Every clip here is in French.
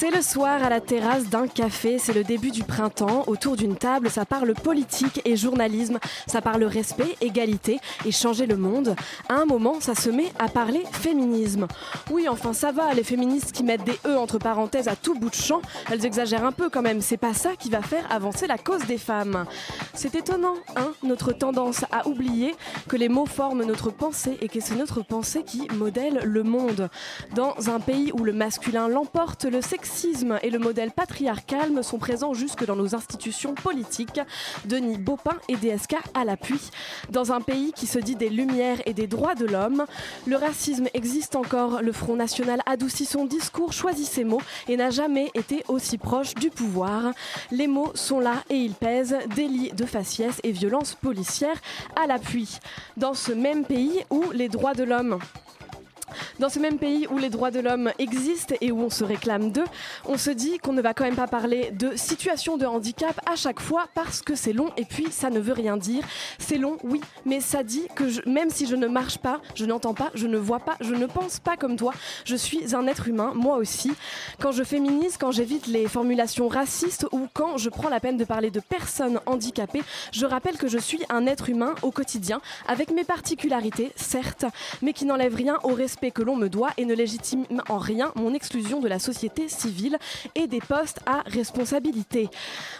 C'est le soir à la terrasse d'un café, c'est le début du printemps. Autour d'une table, ça parle politique et journalisme, ça parle respect, égalité et changer le monde. À un moment, ça se met à parler féminisme. Oui, enfin ça va, les féministes qui mettent des E entre parenthèses à tout bout de champ, elles exagèrent un peu quand même. C'est pas ça qui va faire avancer la cause des femmes. C'est étonnant, hein, notre tendance à oublier que les mots forment notre pensée et que c'est notre pensée qui modèle le monde. Dans un pays où le masculin l'emporte, le sexisme et le modèle patriarcal sont présents jusque dans nos institutions politiques. Denis Baupin et DSK à l'appui. Dans un pays qui se dit des lumières et des droits de l'homme, le racisme existe encore. Le Front National adoucit son discours, choisit ses mots et n'a jamais été aussi proche du pouvoir. Les mots sont là et ils pèsent. Délits de faciès et violences policières à l'appui. Dans ce même pays où les droits de l'homme dans ce même pays où les droits de l'homme existent et où on se réclame d'eux, on se dit qu'on ne va quand même pas parler de situation de handicap à chaque fois parce que c'est long et puis ça ne veut rien dire. C'est long, oui, mais ça dit que même si je ne marche pas, je n'entends pas, je ne vois pas, je ne pense pas comme toi, je suis un être humain, moi aussi. Quand je féminise, quand j'évite les formulations racistes ou quand je prends la peine de parler de personnes handicapées, je rappelle que je suis un être humain au quotidien, avec mes particularités, certes, mais qui n'enlève rien au respect que l'on me doit et ne légitime en rien mon exclusion de la société civile et des postes à responsabilité.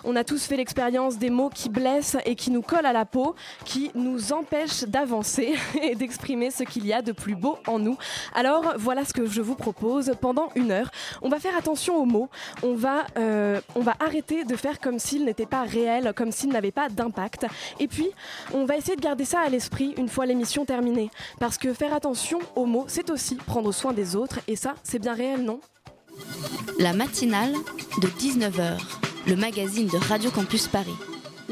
On a tous fait l'expérience des mots qui blessent et qui nous collent à la peau, qui nous empêchent d'avancer et d'exprimer ce qu'il y a de plus beau en nous. Alors voilà ce que je vous propose pendant une heure. On va faire attention aux mots, on va, euh, on va arrêter de faire comme s'ils n'étaient pas réels, comme s'ils n'avaient pas d'impact. Et puis, on va essayer de garder ça à l'esprit une fois l'émission terminée. Parce que faire attention aux mots, c'est aussi prendre soin des autres. Et ça, c'est bien réel, non? La matinale de 19h, le magazine de Radio Campus Paris.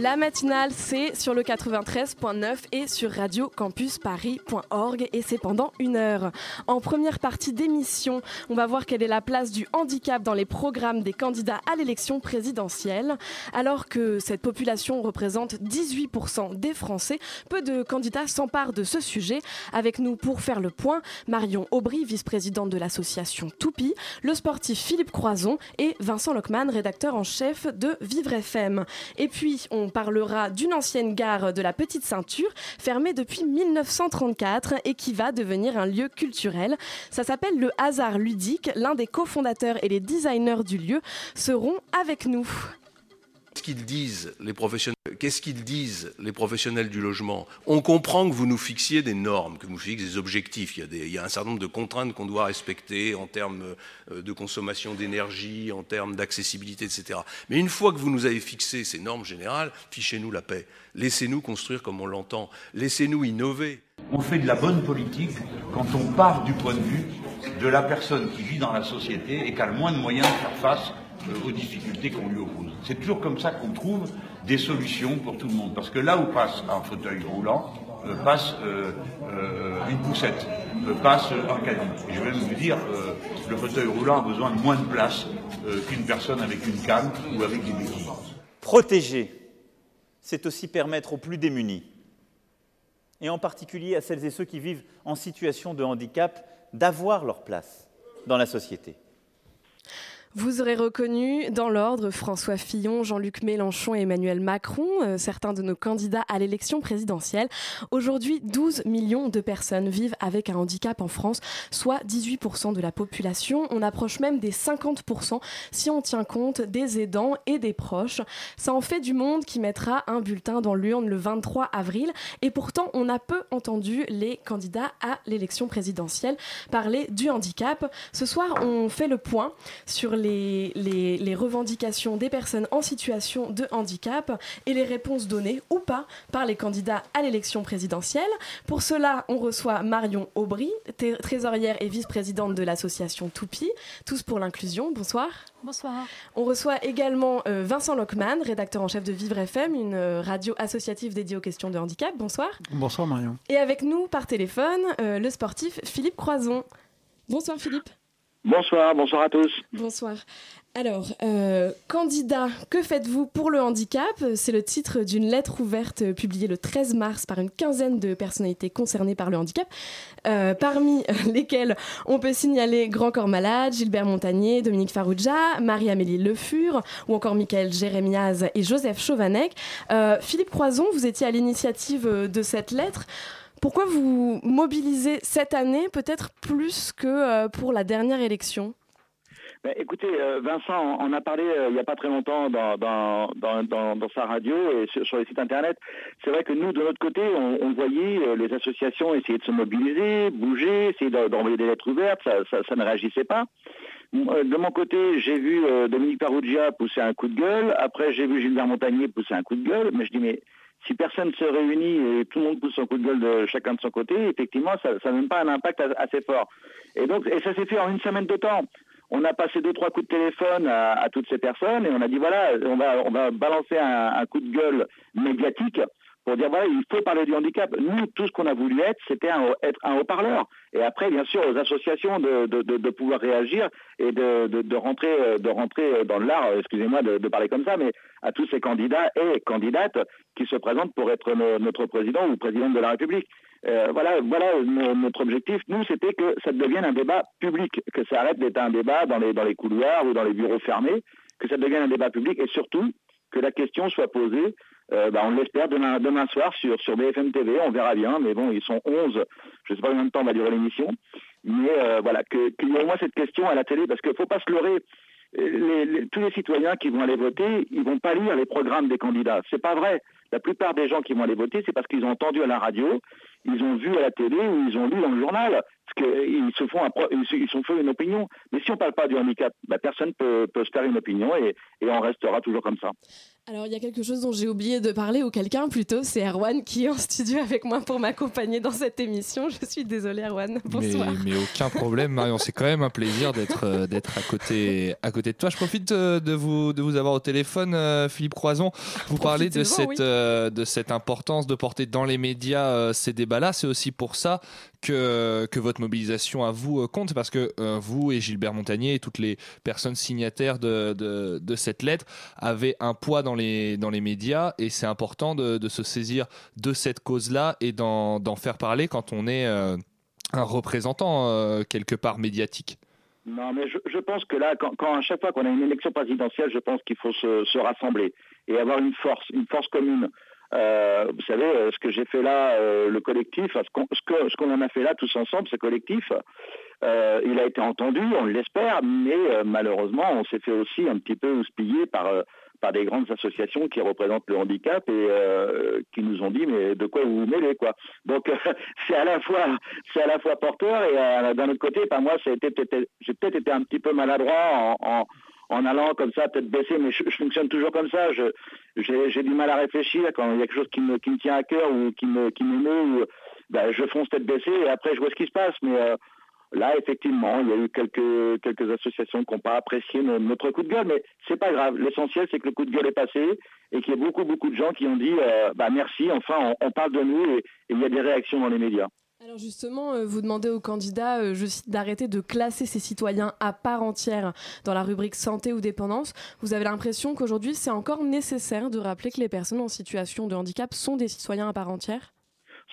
La matinale, c'est sur le 93.9 et sur radiocampusparis.org et c'est pendant une heure. En première partie d'émission, on va voir quelle est la place du handicap dans les programmes des candidats à l'élection présidentielle. Alors que cette population représente 18% des Français, peu de candidats s'emparent de ce sujet. Avec nous pour faire le point, Marion Aubry, vice-présidente de l'association Toupie, le sportif Philippe Croison et Vincent Lockman, rédacteur en chef de Vivre FM. Parlera d'une ancienne gare de la Petite Ceinture, fermée depuis 1934 et qui va devenir un lieu culturel. Ça s'appelle le Hasard Ludique. L'un des cofondateurs et les designers du lieu seront avec nous. Qu'est-ce qu'ils disent les professionnels du logement? On comprend que vous nous fixiez des normes, que vous fixiez des objectifs. Il y a, il y a un certain nombre de contraintes qu'on doit respecter en termes euh, de consommation d'énergie, en termes d'accessibilité, etc. Mais une fois que vous nous avez fixé ces normes générales, fichez-nous la paix. Laissez-nous construire comme on l'entend. Laissez-nous innover. On fait de la bonne politique quand on part du point de vue de la personne qui vit dans la société et qui a le moins de moyens de faire face aux difficultés qu'on lui oppose. C'est toujours comme ça qu'on trouve des solutions pour tout le monde. Parce que là où passe un fauteuil roulant, euh, passe euh, euh, une poussette, euh, passe euh, un caddie. Et je vais même vous dire, euh, le fauteuil roulant a besoin de moins de place euh, qu'une personne avec une canne ou avec des béquilles. Protéger, c'est aussi permettre aux plus démunis, et en particulier à celles et ceux qui vivent en situation de handicap, d'avoir leur place dans la société. Vous aurez reconnu dans l'ordre François Fillon, Jean-Luc Mélenchon et Emmanuel Macron, euh, certains de nos candidats à l'élection présidentielle. Aujourd'hui, 12 millions de personnes vivent avec un handicap en France, soit 18% de la population. On approche même des 50% si on tient compte des aidants et des proches. Ça en fait du monde qui mettra un bulletin dans l'urne le 23 avril. Et pourtant, on a peu entendu les candidats à l'élection présidentielle parler du handicap. Ce soir, on fait le point sur les les, les, revendications des personnes en situation de handicap et les réponses données ou pas par les candidats à l'élection présidentielle. Pour cela, on reçoit Marion Aubry, trésorière et vice-présidente de l'association Toupi, Tous pour l'inclusion. Bonsoir. Bonsoir. On reçoit également euh, Vincent Lockman, rédacteur en chef de Vivre FM, une euh, radio associative dédiée aux questions de handicap. Bonsoir. Bonsoir Marion. Et avec nous par téléphone, euh, le sportif Philippe Croison. Bonsoir Philippe. Bonsoir, bonsoir à tous. Bonsoir. Alors, euh, candidat, que faites-vous pour le handicap? C'est le titre d'une lettre ouverte publiée le 13 mars par une quinzaine de personnalités concernées par le handicap, euh, parmi lesquelles on peut signaler Grand Corps Malade, Gilbert Montagnier, Dominique Farrugia, Marie-Amélie Le Fur, ou encore Michael Jérémiaz et Joseph Chauvanec. Euh, Philippe Croison, vous étiez à l'initiative de cette lettre. Pourquoi vous mobilisez cette année peut-être plus que pour la dernière élection? Ben, écoutez, euh, Vincent en a parlé euh, il n'y a pas très longtemps dans, sa radio et sur, les sites internet. C'est vrai que nous, de notre côté, on, voyait euh, les associations essayer de se mobiliser, bouger, essayer d'envoyer des lettres ouvertes, ça, ne réagissait pas. De mon côté, j'ai vu Dominique Parougia pousser un coup de gueule. Après, j'ai vu Gilbert Montagnier pousser un coup de gueule. Mais je dis, mais si personne se réunit et tout le monde pousse son coup de gueule de chacun de son côté, effectivement, ça n'a même pas un impact assez fort. Et donc, et ça s'est fait en une semaine de temps. On a passé deux trois coups de téléphone à, toutes ces personnes et on a dit voilà, on va on va balancer un, coup de gueule médiatique pour dire voilà, il faut parler du handicap. Nous, tout ce qu'on a voulu être, c'était être un haut-parleur. Et après, bien sûr, aux associations de, pouvoir réagir et de, rentrer de rentrer dans l'art. Excusez-moi de, parler comme ça, mais à tous ces candidats et candidates qui se présentent pour être notre président ou présidente de la République. Euh, voilà, voilà notre objectif. Nous, c'était que ça devienne un débat public, que ça arrête d'être un débat dans les couloirs ou dans les bureaux fermés, que ça devienne un débat public et surtout que la question soit posée, euh, bah, on l'espère, demain, demain soir sur, sur BFM TV, on verra bien, mais bon, ils sont 11, je ne sais pas combien de temps va durer l'émission, mais euh, voilà, qu'il y ait au moins cette question à la télé, parce qu'il ne faut pas se leurrer, tous les citoyens qui vont aller voter, ils vont pas lire les programmes des candidats. C'est pas vrai. La plupart des gens qui vont aller voter, c'est parce qu'ils ont entendu à la radio, ils ont vu à la télé ou ils ont lu dans le journal. Parce qu'ils se font ils se font une opinion. Mais si on ne parle pas du handicap, bah, personne ne peut, se faire une opinion et, et on restera toujours comme ça. Alors il y a quelque chose dont j'ai oublié de parler, ou quelqu'un plutôt, c'est Erwan qui est en studio avec moi pour m'accompagner dans cette émission. Je suis désolée Erwan, bonsoir. Mais, aucun problème Marion, c'est quand même un plaisir d'être euh, d'être à côté, à côté de toi. Je profite euh, de vous, de vous avoir au téléphone, euh, Philippe Croison. Vous parlez de cette, de cette importance de porter dans les médias ces débats-là. C'est aussi pour ça que, que votre mobilisation à vous compte, parce que vous et Gilbert Montagnier et toutes les personnes signataires de, de, de cette lettre avaient un poids dans les, dans les médias et c'est important de, se saisir de cette cause-là et d'en faire parler quand on est euh, un représentant euh, quelque part médiatique. Non, mais je, pense que là, quand, à chaque fois qu'on a une élection présidentielle, je pense qu'il faut se, rassembler et avoir une force, une force commune. Euh, vous savez, ce que j'ai fait là, le collectif, ce qu'on en a fait là tous ensemble, ce collectif, il a été entendu, on l'espère, mais malheureusement, on s'est fait aussi un petit peu houspiller par par des grandes associations qui représentent le handicap et euh, qui nous ont dit mais de quoi vous vous mêlez quoi. Donc c'est à la fois c'est à la fois porteur et euh, d'un autre côté, par moi, j'ai peut-être été un petit peu maladroit en, en, allant comme ça, peut-être mais je, fonctionne toujours comme ça. j'ai, du mal à réfléchir quand il y a quelque chose qui me, qui me tient à cœur ou qui me qui m'émeut. Ben, je fonce tête baissée et après je vois ce qui se passe. Mais euh, Là, effectivement, il y a eu quelques, associations qui n'ont pas apprécié notre coup de gueule, mais c'est pas grave. L'essentiel, c'est que le coup de gueule est passé et qu'il y a beaucoup, beaucoup de gens qui ont dit euh, bah, merci, enfin, on, parle de nous et, il y a des réactions dans les médias. Alors justement, euh, vous demandez aux candidats, euh, d'arrêter de classer ces citoyens à part entière dans la rubrique santé ou dépendance. Vous avez l'impression qu'aujourd'hui, c'est encore nécessaire de rappeler que les personnes en situation de handicap sont des citoyens à part entière?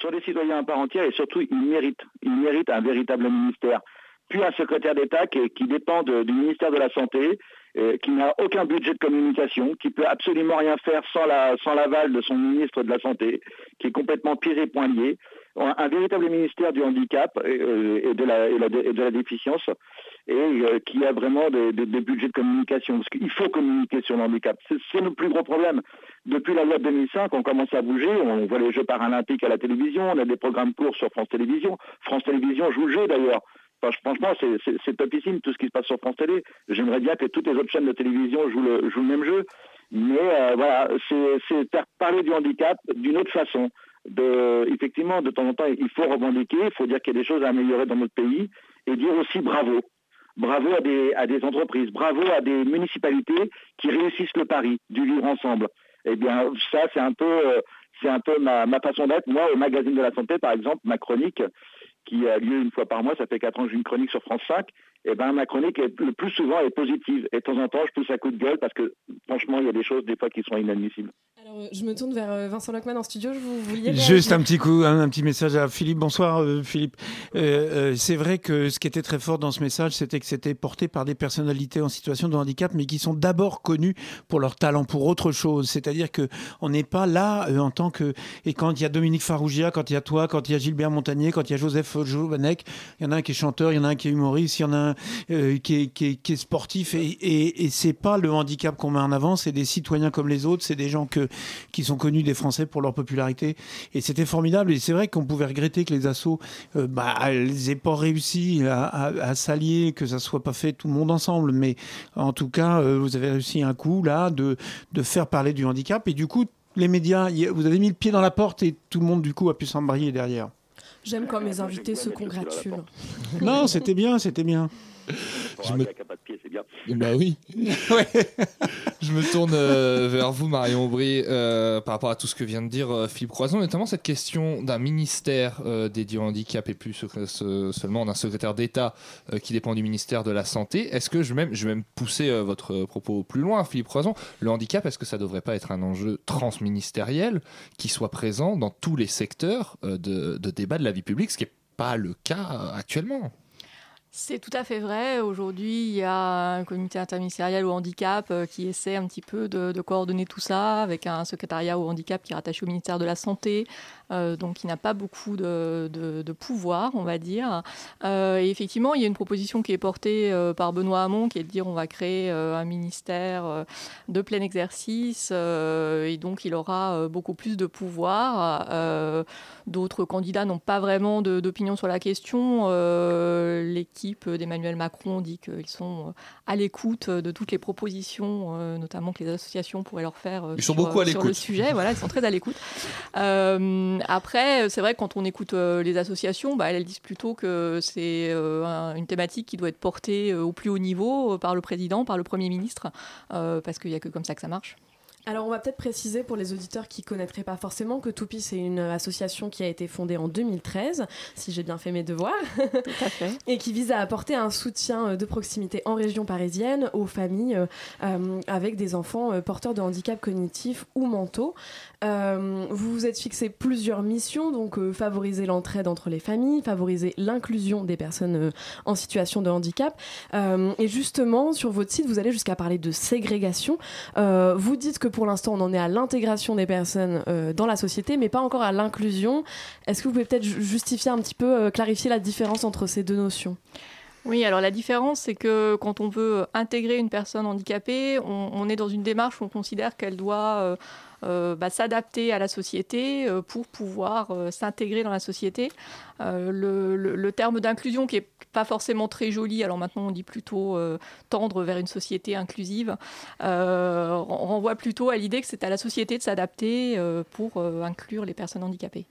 Sont des citoyens à part entière et surtout ils méritent, un véritable ministère. Puis un secrétaire d'État qui, dépend du ministère de la Santé, euh, qui n'a aucun budget de communication, qui peut absolument rien faire sans la sans l'aval de son ministre de la Santé, qui est complètement pieds et. Un, véritable ministère du handicap euh, et, de la déficience et euh, qui a vraiment des, budgets de communication. Parce qu'il faut communiquer sur le handicap. C'est le plus gros problème. Depuis la loi de 2005, on commence à bouger. On voit les Jeux paralympiques à la télévision. On a des programmes courts sur France Télévisions. France Télévisions joue le jeu d'ailleurs franchement, c'est topissime tout ce qui se passe sur France Télé. J'aimerais bien que toutes les autres chaînes de télévision jouent le, jouent le même jeu. Mais euh, voilà, c'est faire parler du handicap d'une autre façon. De, effectivement, de temps en temps, il faut revendiquer, il faut dire qu'il y a des choses à améliorer dans notre pays et dire aussi bravo. Bravo à des, entreprises, bravo à des municipalités qui réussissent le pari du vivre ensemble. Eh bien, ça, c'est un peu, euh, c'est un peu ma, ma façon d'être. Moi, au magazine de la santé, par exemple, ma chronique, qui a lieu une fois par mois, ça fait quatre ans que j'ai une chronique sur France 5, et eh ben ma chronique est, le plus souvent est positive. Et de temps en temps, je pousse un coup de gueule parce que franchement, il y a des choses des fois qui sont inadmissibles. Alors, euh, je me tourne vers euh, Vincent Lockman en studio. Je vous vouliez juste un petit coup, un, petit message à Philippe. Bonsoir, euh, Philippe. c'est vrai que ce qui était très fort dans ce message, c'était que c'était porté par des personnalités en situation de handicap, mais qui sont d'abord connues pour leur talent, pour autre chose. C'est-à-dire que on n'est pas là en tant que et quand il y a Dominique Farougia, quand il y a toi, quand il y a Gilbert Montagnier, quand il y a Joseph Jovanek, il y en a un qui est chanteur, il y en a un qui est humoriste, il y en a un euh, qui, est, sportif. Et, et, et c'est pas le handicap qu'on met en avant, c'est des citoyens comme les autres, c'est des gens qui sont connus des Français pour leur popularité. Et c'était formidable. Et c'est vrai qu'on pouvait regretter que les assos euh, bah, elles aient pas réussi à s'allier, que ça soit pas fait tout le monde ensemble, mais en tout cas euh, vous avez réussi un coup là de, de faire parler du handicap. Et du coup les médias, vous avez mis le pied dans la porte et tout le monde du coup a pu s'embrayer derrière. J'aime quand mes invités se congratulent. Non, c'était bien, c'était bien. Je me... pas de pied, c'est bien. Bah oui. je me tourne euh, vers vous, Marion Aubry, euh, par rapport à tout ce que vient de dire euh, Philippe Croison, notamment cette question d'un ministère dédié au handicap et plus seulement d'un secrétaire d'État qui dépend du ministère de la Santé. Est-ce que je vais même, je vais même pousser votre propos plus loin, Philippe Croison? Le handicap, est-ce que ça ne devrait pas être un enjeu transministériel qui soit présent dans tous les secteurs de, de débat de la vie publique, ce qui n'est pas le cas actuellement? C'est tout à fait vrai. Aujourd'hui, il y a un comité interministériel au handicap euh, qui essaie un petit peu de, coordonner tout ça avec un secrétariat au handicap qui est rattaché au ministère de la Santé, donc qui n'a pas beaucoup de, pouvoir, on va dire. Euh, et effectivement, il y a une proposition qui est portée par Benoît Hamon qui est de dire on va créer un ministère de plein exercice et donc il aura beaucoup plus de pouvoir. D'autres candidats n'ont pas vraiment d'opinion sur la question. L'équipe d'Emmanuel Macron dit qu'ils sont euh, à l'écoute de toutes les propositions, euh, notamment que les associations pourraient leur faire euh, sur, beaucoup à le sujet. Voilà, ils sont très à l'écoute. Après, c'est vrai que quand on écoute les associations, bah, elles disent plutôt que c'est une thématique qui doit être portée au plus haut niveau par le président, par le Premier ministre, parce qu'il n'y a que comme ça que ça marche. Alors on va peut-être préciser pour les auditeurs qui connaîtraient pas forcément que Toupi c'est une association qui a été fondée en 2013, si j'ai bien fait mes devoirs, Tout à fait. et qui vise à apporter un soutien euh, de proximité en région parisienne aux familles euh, euh, avec des enfants porteurs de handicap cognitifs ou mentaux. vous vous êtes fixé plusieurs missions, donc favoriser l'entraide entre les familles, favoriser l'inclusion des personnes en situation de handicap. et justement, sur votre site, vous allez jusqu'à parler de ségrégation. vous dites que pour l'instant, on en est à l'intégration des personnes euh, dans la société, mais pas encore à l'inclusion. Est-ce que vous pouvez peut-être justifier un petit peu, euh, clarifier la différence entre ces deux notions? Oui, alors la différence, c'est que quand on veut intégrer une personne handicapée, on, est dans une démarche où on considère qu'elle doit euh, bah, s'adapter à la société pour pouvoir s'intégrer dans la société. le, terme d'inclusion qui est pas forcément très joli, alors maintenant on dit plutôt euh, tendre vers une société inclusive, euh, on renvoie plutôt à l'idée que c'est à la société de s'adapter euh, pour inclure les personnes handicapées.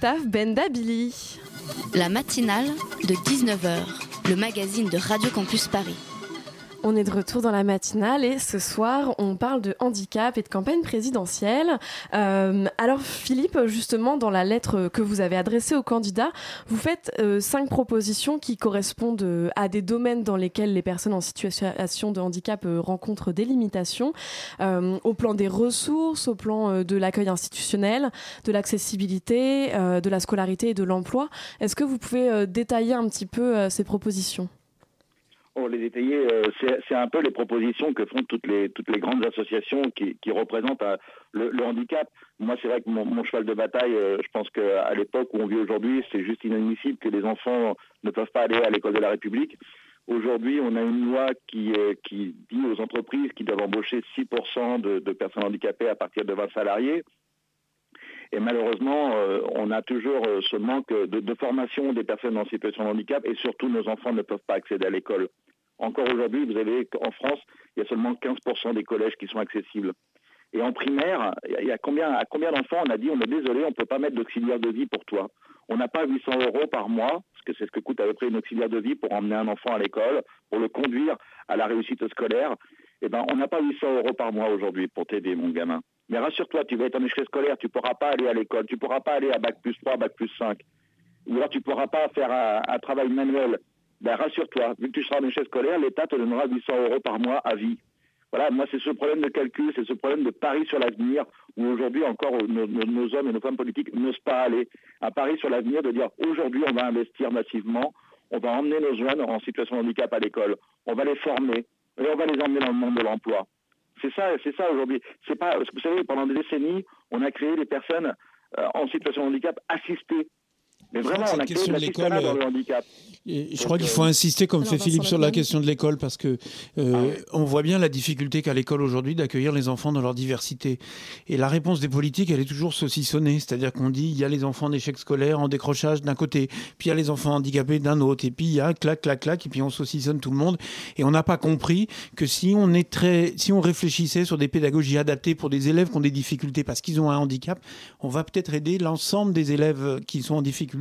Staff Bendabili. La matinale de 19h, le magazine de Radio Campus Paris. On est de retour dans la matinale et ce soir, on de handicap et de campagne présidentielle. Euh, alors Philippe, justement, dans la lettre que vous avez adressée aux candidats, vous faites euh, cinq propositions qui correspondent euh, à des domaines dans lesquels les personnes en situation de handicap rencontrent des limitations, au plan des ressources, au plan de l'accueil institutionnel, de l'accessibilité, de la scolarité et de l'emploi. Est-ce que vous pouvez détailler un petit peu ces propositions? Pour les détailler, euh, c'est un peu les propositions que font toutes les, toutes les grandes associations qui, qui représentent euh, le, handicap. Moi, c'est vrai que mon, cheval de bataille, euh, je pense qu'à l'époque où on vit aujourd'hui, c'est juste inadmissible que les enfants ne peuvent pas aller à l'école de la République. Aujourd'hui, on a une loi qui, qui dit aux entreprises qu'ils doivent embaucher 6% de, de personnes handicapées à partir de 20 salariés. Et malheureusement, euh, on a toujours euh, ce manque de, formation des personnes en situation de handicap et surtout nos enfants ne peuvent pas accéder à l'école. Encore aujourd'hui, vous avez en France, il y a seulement 15% des collèges qui sont accessibles. Et en primaire, il y a combien, à combien d'enfants on a dit on est désolé, on ne peut pas mettre d'auxiliaire de vie pour toi. On n'a pas 800 euros par mois, parce que c'est ce que coûte à peu près une auxiliaire de vie pour emmener un enfant à l'école, pour le conduire à la réussite scolaire. Eh ben, on n'a pas 800 euros par mois aujourd'hui pour t'aider, mon gamin. Mais rassure-toi, tu vas être en échec scolaire, tu ne pourras pas aller à l'école, tu ne pourras pas aller à Bac plus 3, Bac plus 5. Ou alors tu ne pourras pas faire un, travail manuel. Ben, rassure-toi, vu que tu seras en échec scolaire, l'État te donnera 800 euros par mois à vie. Voilà, moi, c'est ce problème de calcul, c'est ce problème de pari sur l'avenir, où aujourd'hui encore nos, nos, nos, hommes et nos femmes politiques n'osent pas aller. Un pari sur l'avenir de dire aujourd'hui, on va investir massivement, on va emmener nos jeunes en situation de handicap à l'école, on va les former, et on va les emmener dans le monde de l'emploi. C'est ça, c'est ça aujourd'hui. C'est pas, vous savez, pendant des décennies, on a créé des personnes euh, en situation de handicap assistées. Mais vraiment, on a créé de l'assistanat dans le handicap. Et je crois qu'il faut insister, comme fait Philippe, sur la question de l'école, parce que euh, ah on voit bien la difficulté qu'a l'école aujourd'hui d'accueillir les enfants dans leur diversité. Et la réponse des politiques, elle est toujours saucissonnée, c'est-à-dire qu'on dit il y a les enfants en échec scolaire, en décrochage d'un côté, puis il y a les enfants handicapés d'un autre, et puis il y a clac, clac, clac, et puis on saucissonne tout le monde. Et on n'a pas compris que si on est très, si on réfléchissait sur des pédagogies adaptées pour des élèves qui ont des difficultés parce qu'ils ont un handicap, on va peut-être aider l'ensemble des élèves qui sont en difficulté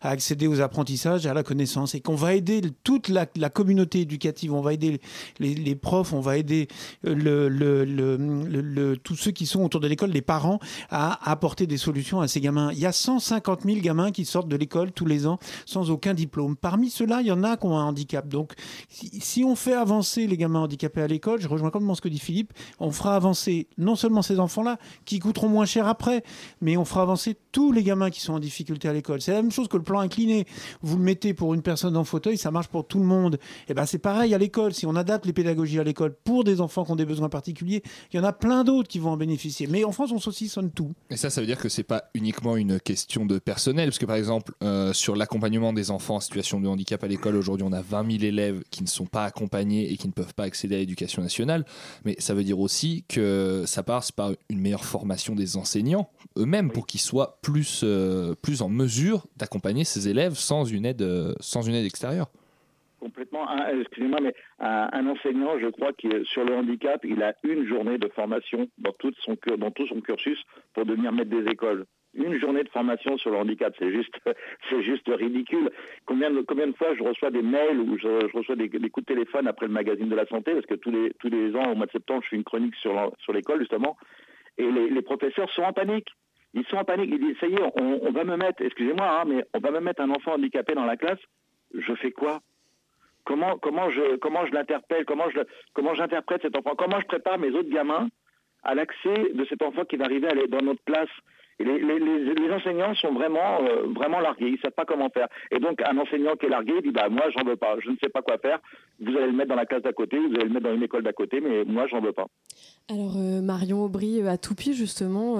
à accéder aux apprentissages, à la connaissance et qu'on va aider toute la, communauté éducative, on va aider les, profs, on va aider euh, tous ceux qui sont autour de l'école, les parents, à apporter des solutions à ces gamins. Il y a 150 000 gamins qui sortent de l'école tous les ans sans aucun diplôme. Parmi ceux-là, il y en a qui ont un handicap. Donc, si, si on fait avancer les gamins handicapés à l'école, je rejoins complètement ce que dit Philippe, on fera avancer non seulement ces enfants-là, qui coûteront moins cher après, mais on fera avancer tous les gamins qui sont en difficulté à l'école. C'est la même chose que le plan incliné. Vous le mettez pour une personne en fauteuil, ça marche pour tout le monde. Et eh ben c'est pareil à l'école. Si on adapte les pédagogies à l'école pour des enfants qui ont des besoins particuliers, il y en a plein d'autres qui vont en bénéficier. Mais en France, on saucissonne tout. Et ça, ça veut dire que c'est pas uniquement une question de personnel, parce que par exemple, euh, sur l'accompagnement des enfants en situation de handicap à l'école, aujourd'hui, on a 20 000 élèves qui ne sont pas accompagnés et qui ne peuvent pas accéder à l'éducation nationale. Mais ça veut dire aussi que ça passe par une meilleure formation des enseignants eux-mêmes pour qu'ils soient plus, euh, plus en mesure d'accompagner ces élèves sans une aide, euh, sans une aide extérieure complètement. Excusez-moi, mais un, enseignant, je crois que sur le handicap, il a une journée de formation dans tout son, dans tout son cursus pour devenir maître des écoles. Une journée de formation sur le handicap, c'est juste, c'est juste ridicule. Combien de, combien de fois je reçois des mails ou je, reçois des, coups de téléphone après le magazine de la santé, parce que tous les, tous les ans, au mois de septembre, je fais une chronique sur, sur l'école, justement, et les professeurs sont en panique. Ils sont en panique. Ils disent, ça y est, on, va me mettre, excusez-moi, hein, mais on va me mettre un enfant handicapé dans la classe. Je fais quoi? Comment je comment l'interpelle, comment comment j'interprète cet enfant, comment je prépare mes autres gamins à l'accès de cet enfant qui va arriver dans notre classe. Les, enseignants sont vraiment euh, vraiment largués, ils savent pas comment faire. Et donc un enseignant qui est largué dit bah moi j'en veux pas, je ne sais pas quoi faire. Vous allez le mettre dans la classe d'à côté, vous allez le mettre dans une école d'à côté, mais moi j'en veux pas. Alors euh, Marion Aubry euh, à Toupie justement,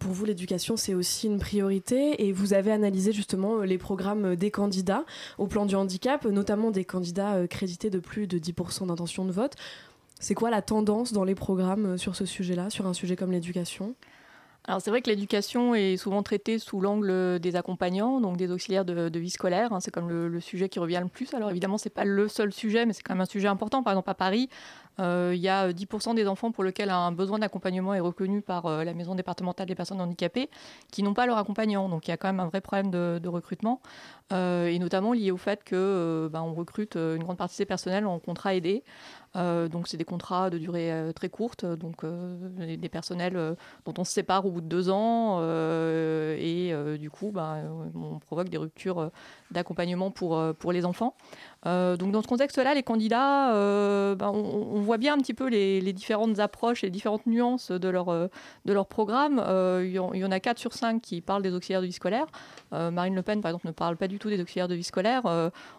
pour vous l'éducation c'est aussi une priorité et vous avez analysé justement les programmes des candidats au plan du handicap, notamment des candidats crédités de plus de 10% d'intention de vote. C'est quoi la tendance dans les programmes sur ce sujet-là, sur un sujet comme l'éducation? Alors c'est vrai que l'éducation est souvent traitée sous l'angle des accompagnants, donc des auxiliaires de, vie scolaire. Hein. c'est comme le, sujet qui revient le plus. Alors évidemment, c'est pas le seul sujet, mais c'est quand même un sujet important. Par exemple, à Paris, euh, il y a 10% des enfants pour lesquels un besoin d'accompagnement est reconnu par euh, la maison départementale des personnes handicapées qui n'ont pas leur accompagnant. Donc il y a quand même un vrai problème de, recrutement, euh, et notamment lié au fait que ben, on recrute une grande partie des personnels en contrat aidé. Euh, donc c'est des contrats de durée euh, très courte, donc euh, des, personnels dont on se sépare au bout de deux ans et du coup bah, on provoque des ruptures d'accompagnement pour les enfants. Donc dans ce contexte-là, les candidats, bah, on, voit bien un petit peu les, différentes approches et les différentes nuances de leur, de leur programme. il y, en a 4 sur 5 qui parlent des auxiliaires de vie scolaire. Marine Le Pen, par exemple, ne parle pas du tout des auxiliaires de vie scolaire.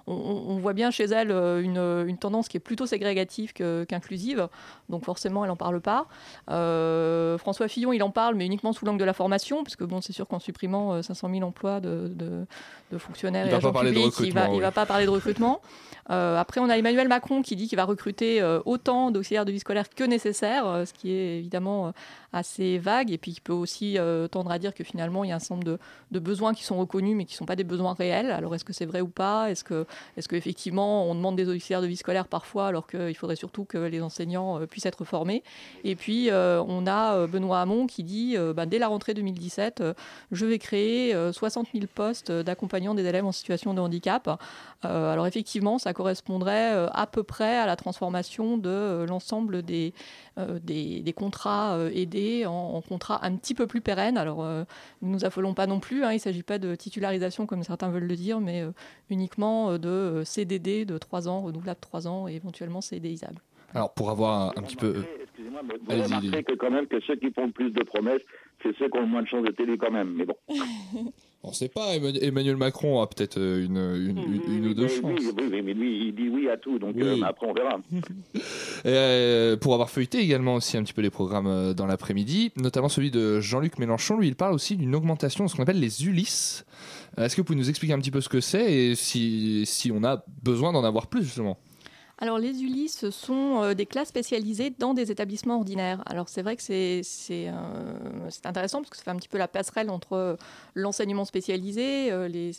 On, voit bien chez elle une, une, tendance qui est plutôt ségrégative qu'inclusive. donc forcément, elle n'en parle pas. Euh, François Fillon, il en parle, mais uniquement sous l'angle de la formation, parce que bon, c'est sûr qu'en supprimant 500 euh, 000 emplois de, de, fonctionnaires et agents publics, il ne va, pas parler de recrutement. Euh, après, on a Emmanuel Macron qui dit qu'il va recruter autant d'auxiliaires de vie scolaire que nécessaire, ce qui est évidemment assez vague, et puis qui peut aussi tendre à dire que finalement, il y a un certain nombre de, besoins qui sont reconnus, mais qui ne sont pas des besoins réels. Alors, est-ce que c'est vrai ou pas? Est-ce que, est-ce qu'effectivement, on demande des auxiliaires de vie scolaire parfois, alors qu'il faudrait surtout que les enseignants euh, puissent être formés? Et puis, euh, on a euh, Benoît Hamon qui dit, bah, dès la rentrée 2017, je vais créer 60 000 postes d'accompagnants des élèves en situation de handicap. alors effectivement, ça correspondrait à peu près à la transformation de l'ensemble des, des, contrats aidés en, contrats un petit peu plus pérennes. Alors, nous nous affolons pas non plus, hein, il ne s'agit pas de titularisation comme certains veulent le dire, mais uniquement de CDD de 3 ans, renouvelable 3 ans et éventuellement CDIsable. Alors, pour avoir un, petit peu. Excusez-moi, mais vous remarquerez que quand même que ceux qui font le plus de promesses, c'est ceux qui ont le moins de chances de télé quand même. Mais bon. On ne sait pas, Emmanuel Macron a peut-être euh, une, une, ou deux chances. Oui, mais lui, il dit oui à tout, donc euh, après on verra. Euh, pour avoir feuilleté également aussi un petit peu les programmes dans l'après-midi, notamment celui de Jean-Luc Mélenchon, lui il parle aussi d'une augmentation de ce qu'on appelle les Ulysses. Est-ce que vous pouvez nous expliquer un petit peu ce que c'est et si, si on a besoin d'en avoir plus justement? Alors les Ulysses sont euh, des classes spécialisées dans des établissements ordinaires. Alors c'est vrai que c'est euh, intéressant parce que ça fait un petit peu la passerelle entre euh, l'enseignement spécialisé, les,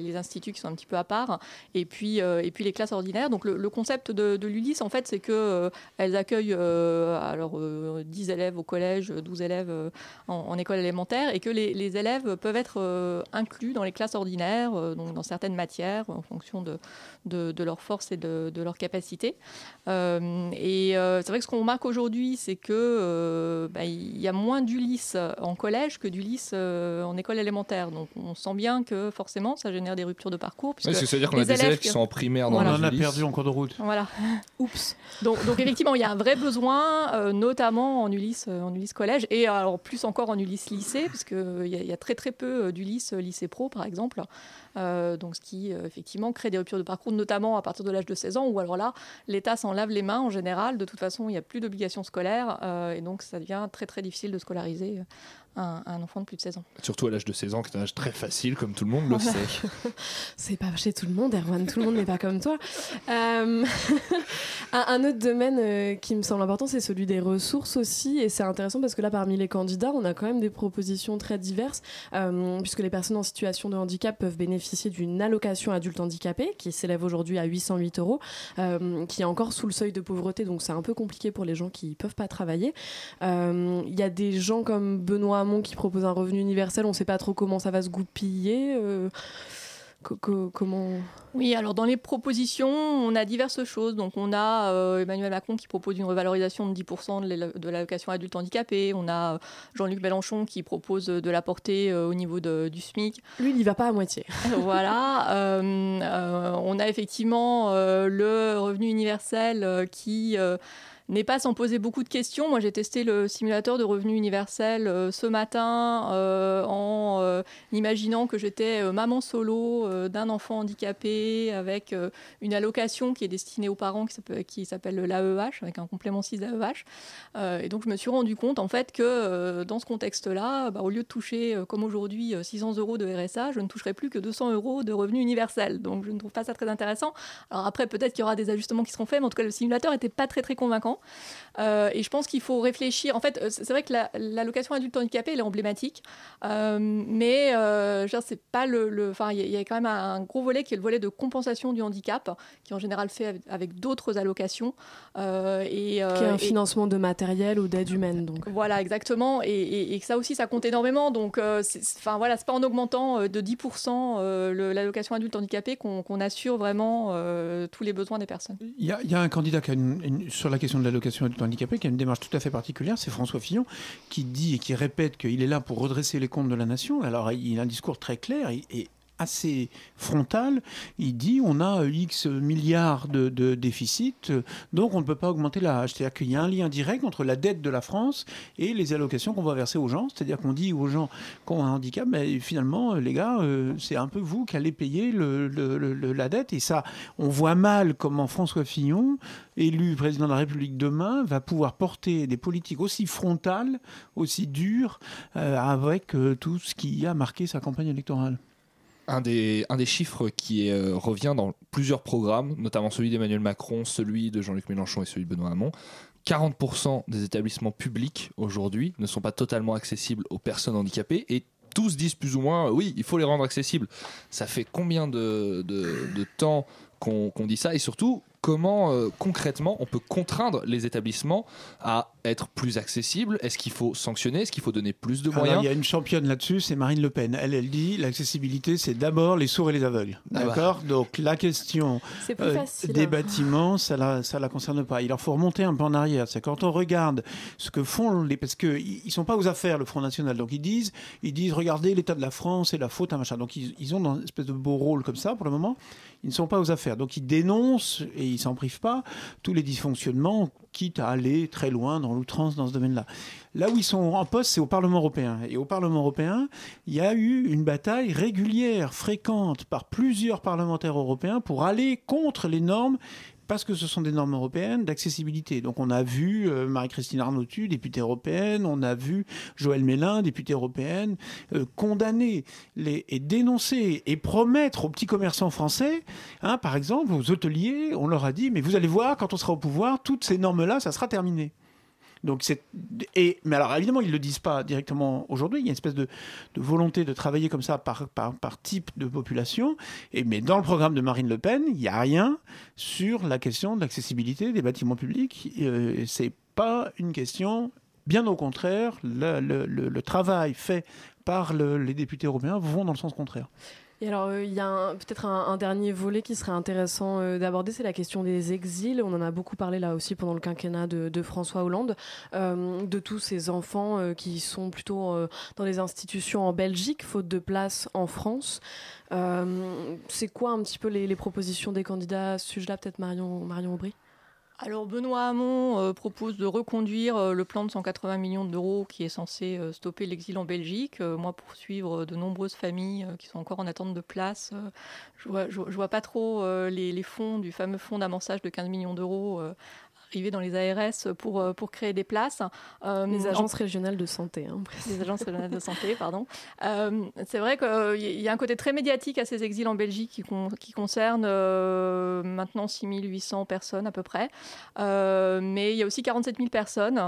les, instituts qui sont un petit peu à part, et puis, et puis les classes ordinaires. Donc le, concept de, de l'Ulysse en fait c'est que elles accueillent alors 10 élèves au collège, 12 élèves en, école élémentaire, et que les, élèves peuvent être inclus dans les classes ordinaires, donc dans certaines matières en fonction de, de, de leur force et de, de leur capacité cité. Euh, et euh, c'est vrai que ce qu'on remarque aujourd'hui, c'est que euh, bah, y a moins d'Ulysse en collège que d'Ulysse en école élémentaire. Donc on sent bien que forcément ça génère des ruptures de parcours. Oui, c'est-à-dire qu'on a des élèves qui sont en primaire dans On en a perdu en cours de route. Voilà. Oups. Donc, donc effectivement, il y a un vrai besoin, notamment en Ulysse, en Ulysse collège, et alors plus encore en Ulysse lycée, parce qu'il y, y, a très très peu d'Ulysse lycée pro, par exemple. Euh, donc ce qui euh, effectivement crée des ruptures de parcours, notamment à partir de l'âge de 16 ans, où alors là, l'État s'en lave les mains en général. De toute façon, il n'y a plus d'obligation scolaire, euh, et donc ça devient très très difficile de scolariser un, enfant de plus de 16 ans. Surtout à l'âge de 16 ans, qui est un âge très facile, comme tout le monde le sait. c'est pas chez tout le monde, Erwan, tout le monde n'est pas comme toi. Euh, un, autre domaine euh, qui me semble important, c'est celui des ressources aussi, et c'est intéressant parce que là, parmi les candidats, on a quand même des propositions très diverses, euh, puisque les personnes en situation de handicap peuvent bénéficier d'une allocation adulte handicapé, qui s'élève aujourd'hui à 808 euros, qui est encore sous le seuil de pauvreté, donc c'est un peu compliqué pour les gens qui ne peuvent pas travailler. Il y a des gens comme Benoît qui propose un revenu universel. On ne sait pas trop comment ça va se goupiller. Euh, comment Oui, alors dans les propositions, on a diverses choses. Donc on a euh, Emmanuel Macron qui propose une revalorisation de 10% de l'allocation adulte handicapé. On a euh, Jean-Luc Mélenchon qui propose de la porter au niveau du SMIC. Lui, il n'y va pas à moitié. voilà. on a effectivement le revenu universel qui n'est pas sans poser beaucoup de questions. Moi, j'ai testé le simulateur de revenu universel euh, ce matin euh, en euh, imaginant que j'étais maman solo d'un enfant handicapé avec une allocation qui est destinée aux parents qui s'appelle l'AEH, avec un complément 6 d'AEH. et donc, je me suis rendu compte, en fait, que dans ce contexte-là, bah, au lieu de toucher, comme aujourd'hui, 600 euros de RSA, je ne toucherai plus que 200 euros de revenu universel. Donc, je ne trouve pas ça très intéressant. Alors après, peut-être qu'il y aura des ajustements qui seront faits, mais en tout cas, le simulateur n'était pas très, très convaincant. Euh, et je pense qu'il faut réfléchir. En fait, euh, c'est vrai que l'allocation adulte handicapé, elle est emblématique, euh, mais euh, c'est pas le. Enfin, il y, a quand même un, gros volet qui est le volet de compensation du handicap, qui est en général fait avec, d'autres allocations. et, qui est un financement de matériel ou d'aide humaine, donc. Voilà, exactement. Et, et, ça aussi, ça compte énormément. Donc, enfin voilà, c'est pas en augmentant de 10% l'allocation adulte handicapé qu'on assure vraiment tous les besoins des personnes. Il y, y, a un candidat qui a une, sur la question de l'allocation adulte handicapé qui a une démarche tout à fait particulière, c'est François Fillon, qui dit et qui répète qu'il est là pour redresser les comptes de la nation. Alors il a un discours très clair et assez frontal. Il dit on a X milliards de, déficit, donc on ne peut pas augmenter la C'est-à-dire qu'il y a un lien direct entre la dette de la France et les allocations qu'on va verser aux gens. C'est-à-dire qu'on dit aux gens qui ont un handicap, mais finalement, les gars, euh, c'est un peu vous qui allez payer la dette. Et ça, on voit mal comment François Fillon, élu président de la République demain, va pouvoir porter des politiques aussi frontales, aussi dures, euh, avec euh, tout ce qui a marqué sa campagne électorale un des, chiffres qui euh, revient dans plusieurs programmes, notamment celui d'Emmanuel Macron, celui de Jean-Luc Mélenchon et celui de Benoît Hamon. 40% des établissements publics aujourd'hui ne sont pas totalement accessibles aux personnes handicapées et tous disent plus ou moins oui, il faut les rendre accessibles. Ça fait combien de, temps qu'on dit ça? Et surtout comment euh, concrètement on peut contraindre les établissements à être plus accessibles? Est-ce qu'il faut sanctionner? Est-ce qu'il faut donner plus de moyens? Il y a une championne là-dessus, c'est Marine Le Pen. Elle, elle dit l'accessibilité, c'est d'abord les sourds et les aveugles. Ah bah. D'accord? Donc la question euh, des hein. bâtiments, ça la, ça la concerne pas. Il leur faut remonter un peu en arrière. C'est quand on regarde ce que font les. Parce qu'ils ne sont pas aux affaires, le Front National. Donc ils disent, ils disent regardez l'état de la France et la faute à machin. Donc ils, ils ont une espèce de beau rôle comme ça pour le moment. Ils ne sont pas aux affaires. Donc ils dénoncent et ils s'en privent pas tous les dysfonctionnements, quitte à aller très loin dans l'outrance dans ce domaine-là. Là où ils sont en poste, c'est au Parlement européen. Et au Parlement européen, il y a eu une bataille régulière, fréquente, par plusieurs parlementaires européens pour aller contre les normes parce que ce sont des normes européennes d'accessibilité. Donc on a vu euh, Marie-Christine Arnautu, députée européenne, on a vu Joël Mélin, députée européenne, euh, condamner les, et dénoncer et promettre aux petits commerçants français, hein, par exemple aux hôteliers, on leur a dit, mais vous allez voir, quand on sera au pouvoir, toutes ces normes-là, ça sera terminé. Donc c'est et mais alors évidemment ils le disent pas directement aujourd'hui. Il y a une espèce de, volonté de travailler comme ça par, par, par type de population. Et mais dans le programme de Marine Le Pen, il n'y a rien sur la question de l'accessibilité des bâtiments publics. Euh, c'est pas une question. Bien au contraire, le, le, le travail fait par les députés européens vont dans le sens contraire. Et alors, euh, il y a peut-être un, dernier volet qui serait intéressant euh, d'aborder, c'est la question des exils. On en a beaucoup parlé là aussi pendant le quinquennat de, François Hollande, euh, de tous ces enfants qui sont plutôt dans les institutions en Belgique, faute de place en France. c'est quoi un petit peu les, propositions des candidats à ce sujet-là, peut-être Marion Aubry? Alors Benoît Hamon euh, propose de reconduire euh, le plan de 180 millions d'euros qui est censé euh, stopper l'exil en Belgique. moi, pour suivre de nombreuses familles qui sont encore en attente de place, je vois, vois pas trop les, fonds du fameux fonds d'amansage de 15 millions d'euros dans les ARS pour, euh, pour créer des places. Euh, les agences régionales de santé. Hein, les agences régionales de santé, pardon. Euh, c'est vrai qu'il y a un côté très médiatique à ces exils en Belgique qui, qui concerne maintenant 6800 personnes à peu près. mais il y a aussi 47 000 personnes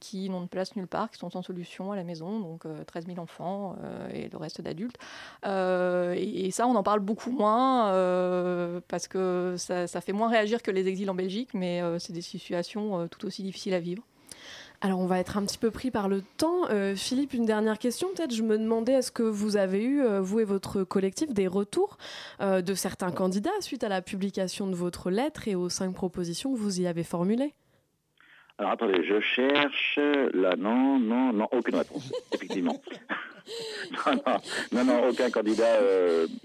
qui n'ont de place nulle part, qui sont sans solution à la maison, donc 13 000 enfants et le reste d'adultes. Et, et, ça, on en parle beaucoup moins parce que ça, ça, fait moins réagir que les exils en Belgique, mais euh, c'est des situations euh, tout aussi difficiles à vivre. Alors on va être un petit peu pris par le temps. Euh, Philippe, une dernière question peut-être. Je me demandais, est-ce que vous avez eu, vous et votre collectif, des retours de certains candidats suite à la publication de votre lettre et aux cinq propositions que vous y avez formulées? Alors attendez, je cherche. Là, non, non, non, aucune réponse, effectivement. non, non, aucun candidat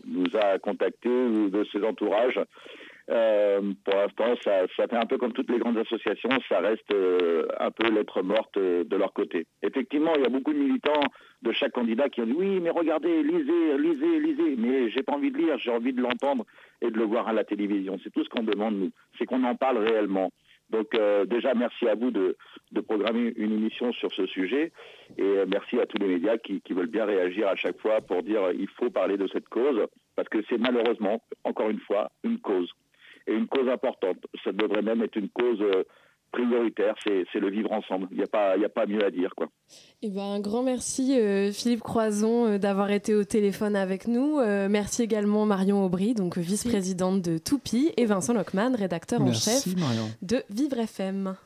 nous a contactés ou de ses entourages. Euh, pour l'instant, ça, fait un peu comme toutes les grandes associations, ça reste euh, un peu lettre morte euh, de leur côté. Effectivement, il y a beaucoup de militants de chaque candidat qui ont dit oui, mais regardez, lisez, lisez, lisez. Mais j'ai pas envie de lire, j'ai envie de l'entendre et de le voir à la télévision. C'est tout ce qu'on demande nous, c'est qu'on en parle réellement. Donc déjà, merci à vous de, de, programmer une émission sur ce sujet et merci à tous les médias qui, qui veulent bien réagir à chaque fois pour dire il faut parler de cette cause parce que c'est malheureusement, encore une fois, une cause et une cause importante. Ça devrait même être une cause euh, prioritaire, c'est le vivre ensemble. Il n'y a, pas, a pas mieux à dire. Quoi. Eh ben, un grand merci Philippe Croison d'avoir été au téléphone avec nous. merci également Marion Aubry, donc vice-présidente de Toupi, et Vincent Lockman, rédacteur en chef de Vivre FM.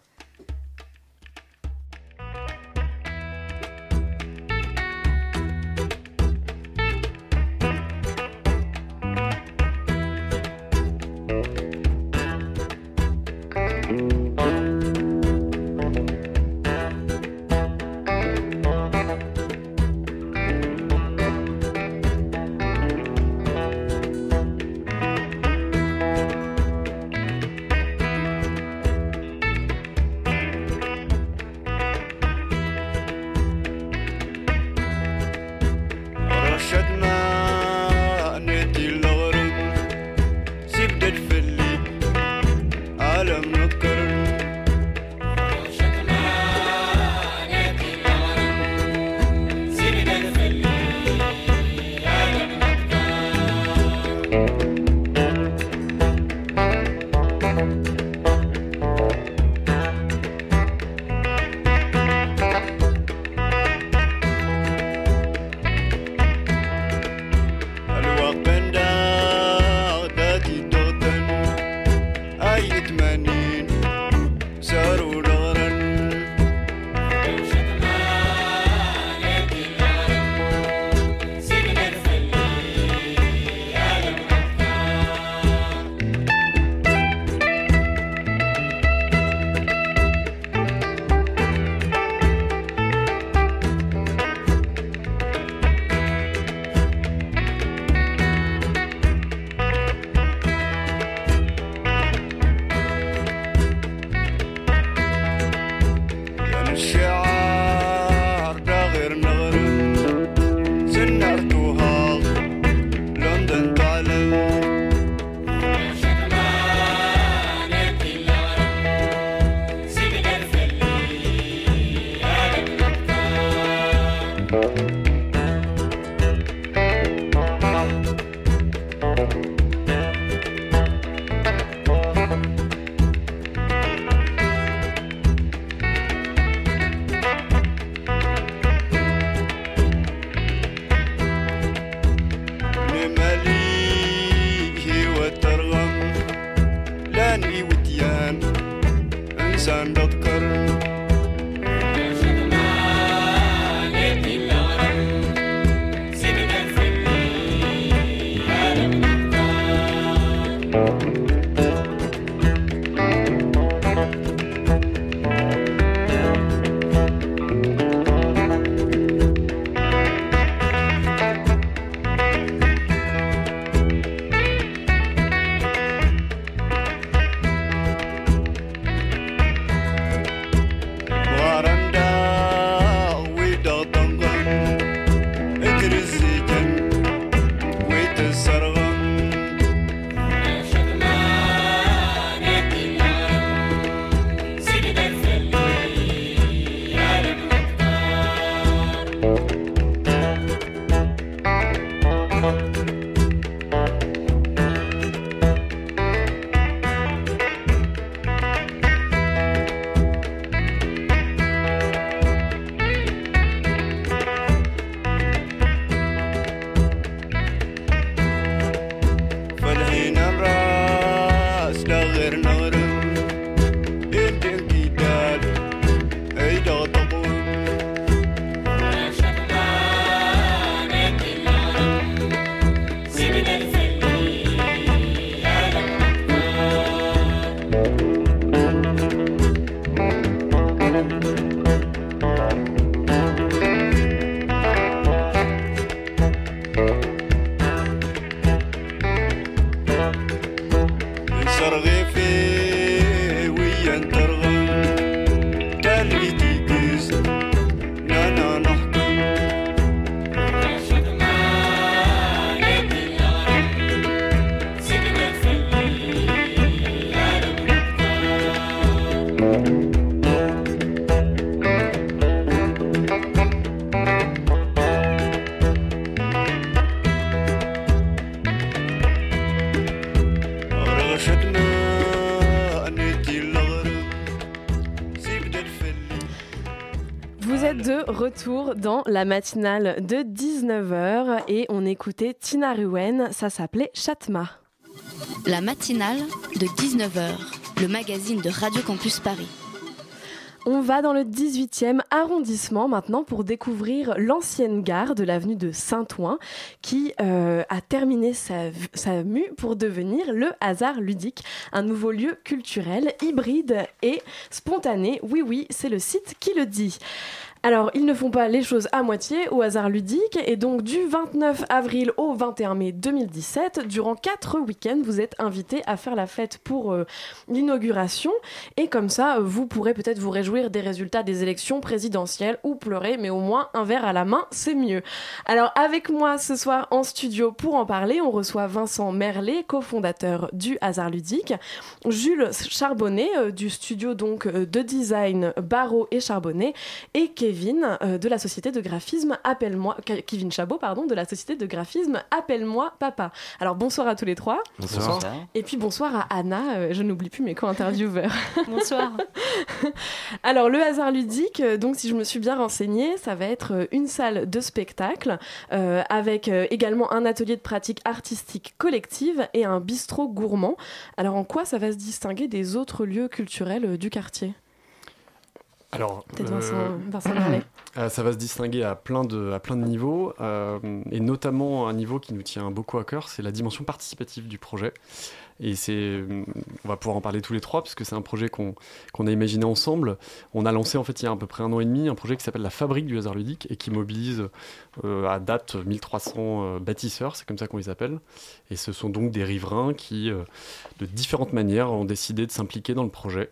Dans la matinale de 19h et on écoutait Tina Ruen, ça s'appelait Chatma. La matinale de 19h, le magazine de Radio Campus Paris. On va dans le 18e arrondissement maintenant pour découvrir l'ancienne gare de l'avenue de Saint-Ouen qui euh, a terminé sa, sa mue pour devenir le hasard ludique, un nouveau lieu culturel hybride et spontané. Oui, oui, c'est le site qui le dit. Alors, ils ne font pas les choses à moitié au hasard ludique et donc du 29 avril au 21 mai 2017, durant quatre week-ends, vous êtes invités à faire la fête pour euh, l'inauguration et comme ça, vous pourrez peut-être vous réjouir des résultats des élections présidentielles ou pleurer, mais au moins un verre à la main, c'est mieux. Alors, avec moi ce soir en studio pour en parler, on reçoit Vincent Merlet, cofondateur du hasard ludique, Jules Charbonnet euh, du studio donc euh, de design Barreau et Charbonnet et Kevin euh, de la société de graphisme Appelle-moi Kevin Chabot pardon de la société de graphisme Appelle-moi papa. Alors bonsoir à tous les trois. Bonsoir. Et puis bonsoir à Anna, euh, je n'oublie plus mes co-intervieweurs. Bonsoir. Alors le hasard ludique, euh, donc si je me suis bien renseignée, ça va être une salle de spectacle euh, avec euh, également un atelier de pratique artistique collective et un bistrot gourmand. Alors en quoi ça va se distinguer des autres lieux culturels euh, du quartier? Alors, Vincent- euh, Vincent euh, ça va se distinguer à plein de, à plein de niveaux, euh, et notamment un niveau qui nous tient beaucoup à cœur, c'est la dimension participative du projet. Et c'est, on va pouvoir en parler tous les trois, parce que c'est un projet qu'on a imaginé ensemble. On a lancé en fait il y a à peu près un an et demi un projet qui s'appelle la Fabrique du hasard ludique et qui mobilise euh, à date 1300 euh, bâtisseurs, c'est comme ça qu'on les appelle. Et ce sont donc des riverains qui, de différentes manières, ont décidé de s'impliquer dans le projet.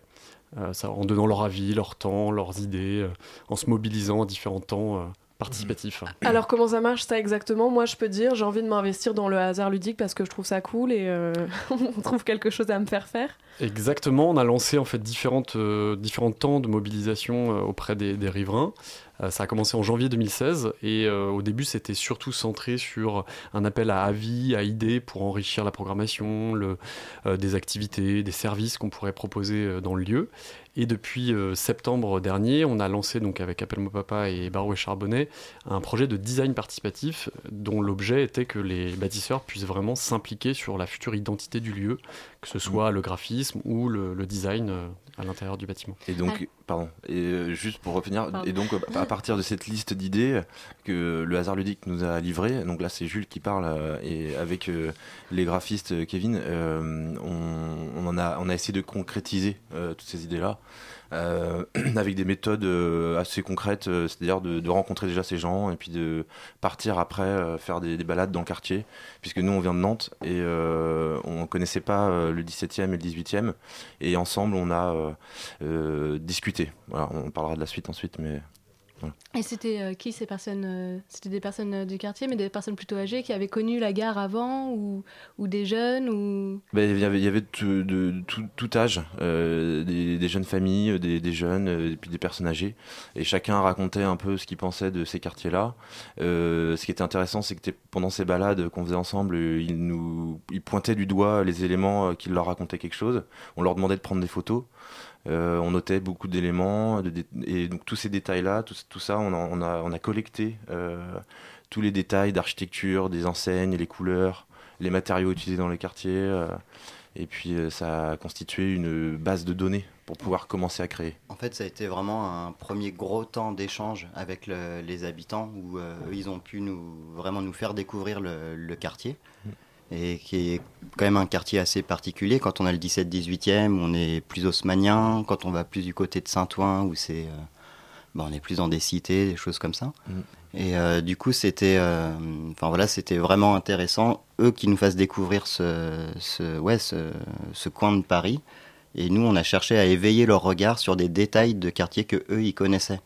Euh, ça, en donnant leur avis, leur temps, leurs idées, euh, en se mobilisant à différents temps euh, participatifs. Alors comment ça marche ça exactement? Moi je peux dire j'ai envie de m'investir dans le hasard ludique parce que je trouve ça cool et euh, on trouve quelque chose à me faire faire. Exactement, on a lancé en fait différentes, euh, différents temps de mobilisation euh, auprès des, des riverains. Euh, ça a commencé en janvier 2016 et euh, au début c'était surtout centré sur un appel à avis, à idées pour enrichir la programmation, le, euh, des activités, des services qu'on pourrait proposer dans le lieu. Et depuis euh, septembre dernier, on a lancé donc avec Appel Mon Papa et Barreau et Charbonnet un projet de design participatif dont l'objet était que les bâtisseurs puissent vraiment s'impliquer sur la future identité du lieu, que ce soit le graphisme ou le, le design euh, à l'intérieur du bâtiment. Et donc, pardon, et euh, juste pour revenir, Pardon. et donc à partir de cette liste d'idées que le hasard ludique nous a livré, donc là c'est Jules qui parle euh, et avec euh, les graphistes Kevin, on, on en a, on a essayé de concrétiser toutes ces idées-là. Euh, avec des méthodes euh, assez concrètes, euh, c'est-à-dire de, de rencontrer déjà ces gens et puis de partir après euh, faire des, des balades dans le quartier, puisque nous on vient de Nantes et on connaissait pas le 17e et le 18e, et ensemble on a discuté. Voilà, on parlera de la suite ensuite, mais voilà. Et c'était euh, qui ces personnes euh, C'était des personnes euh, du quartier, mais des personnes plutôt âgées qui avaient connu la gare avant ou, ou des jeunes ou... Ben, il y avait, il y avait de, tout, tout âge, des, des jeunes familles, des, des jeunes, et puis des personnes âgées. Et chacun racontait un peu ce qu'il pensait de ces quartiers-là. Ce qui était intéressant, c'est que pendant ces balades qu'on faisait ensemble, ils nous ils pointaient du doigt les éléments qui leur racontaient quelque chose. On leur demandait de prendre des photos. Euh, on notait beaucoup d'éléments de et donc tous ces détails-là, tout, tout ça, on a, on a, on a collecté euh, tous les détails d'architecture, des enseignes, les couleurs, les matériaux utilisés dans les quartiers. euh, et puis ça a constitué une base de données pour pouvoir commencer à créer. En fait, ça a été vraiment un premier gros temps d'échange avec le- les habitants où euh, eux, ils ont pu nous, vraiment nous faire découvrir le, le quartier. Et qui est quand même un quartier assez particulier. Quand on a le 17-18e, on est plus haussmanien. Quand on va plus du côté de Saint-Ouen, où c'est, euh, bah, on est plus dans des cités, des choses comme ça. Et euh, du coup, c'était, euh, enfin voilà, c'était vraiment intéressant. Eux qui nous fassent découvrir ce, ce, ouais, ce, ce coin de Paris. Et nous, on a cherché à éveiller leur regard sur des détails de quartiers que eux ils connaissaient.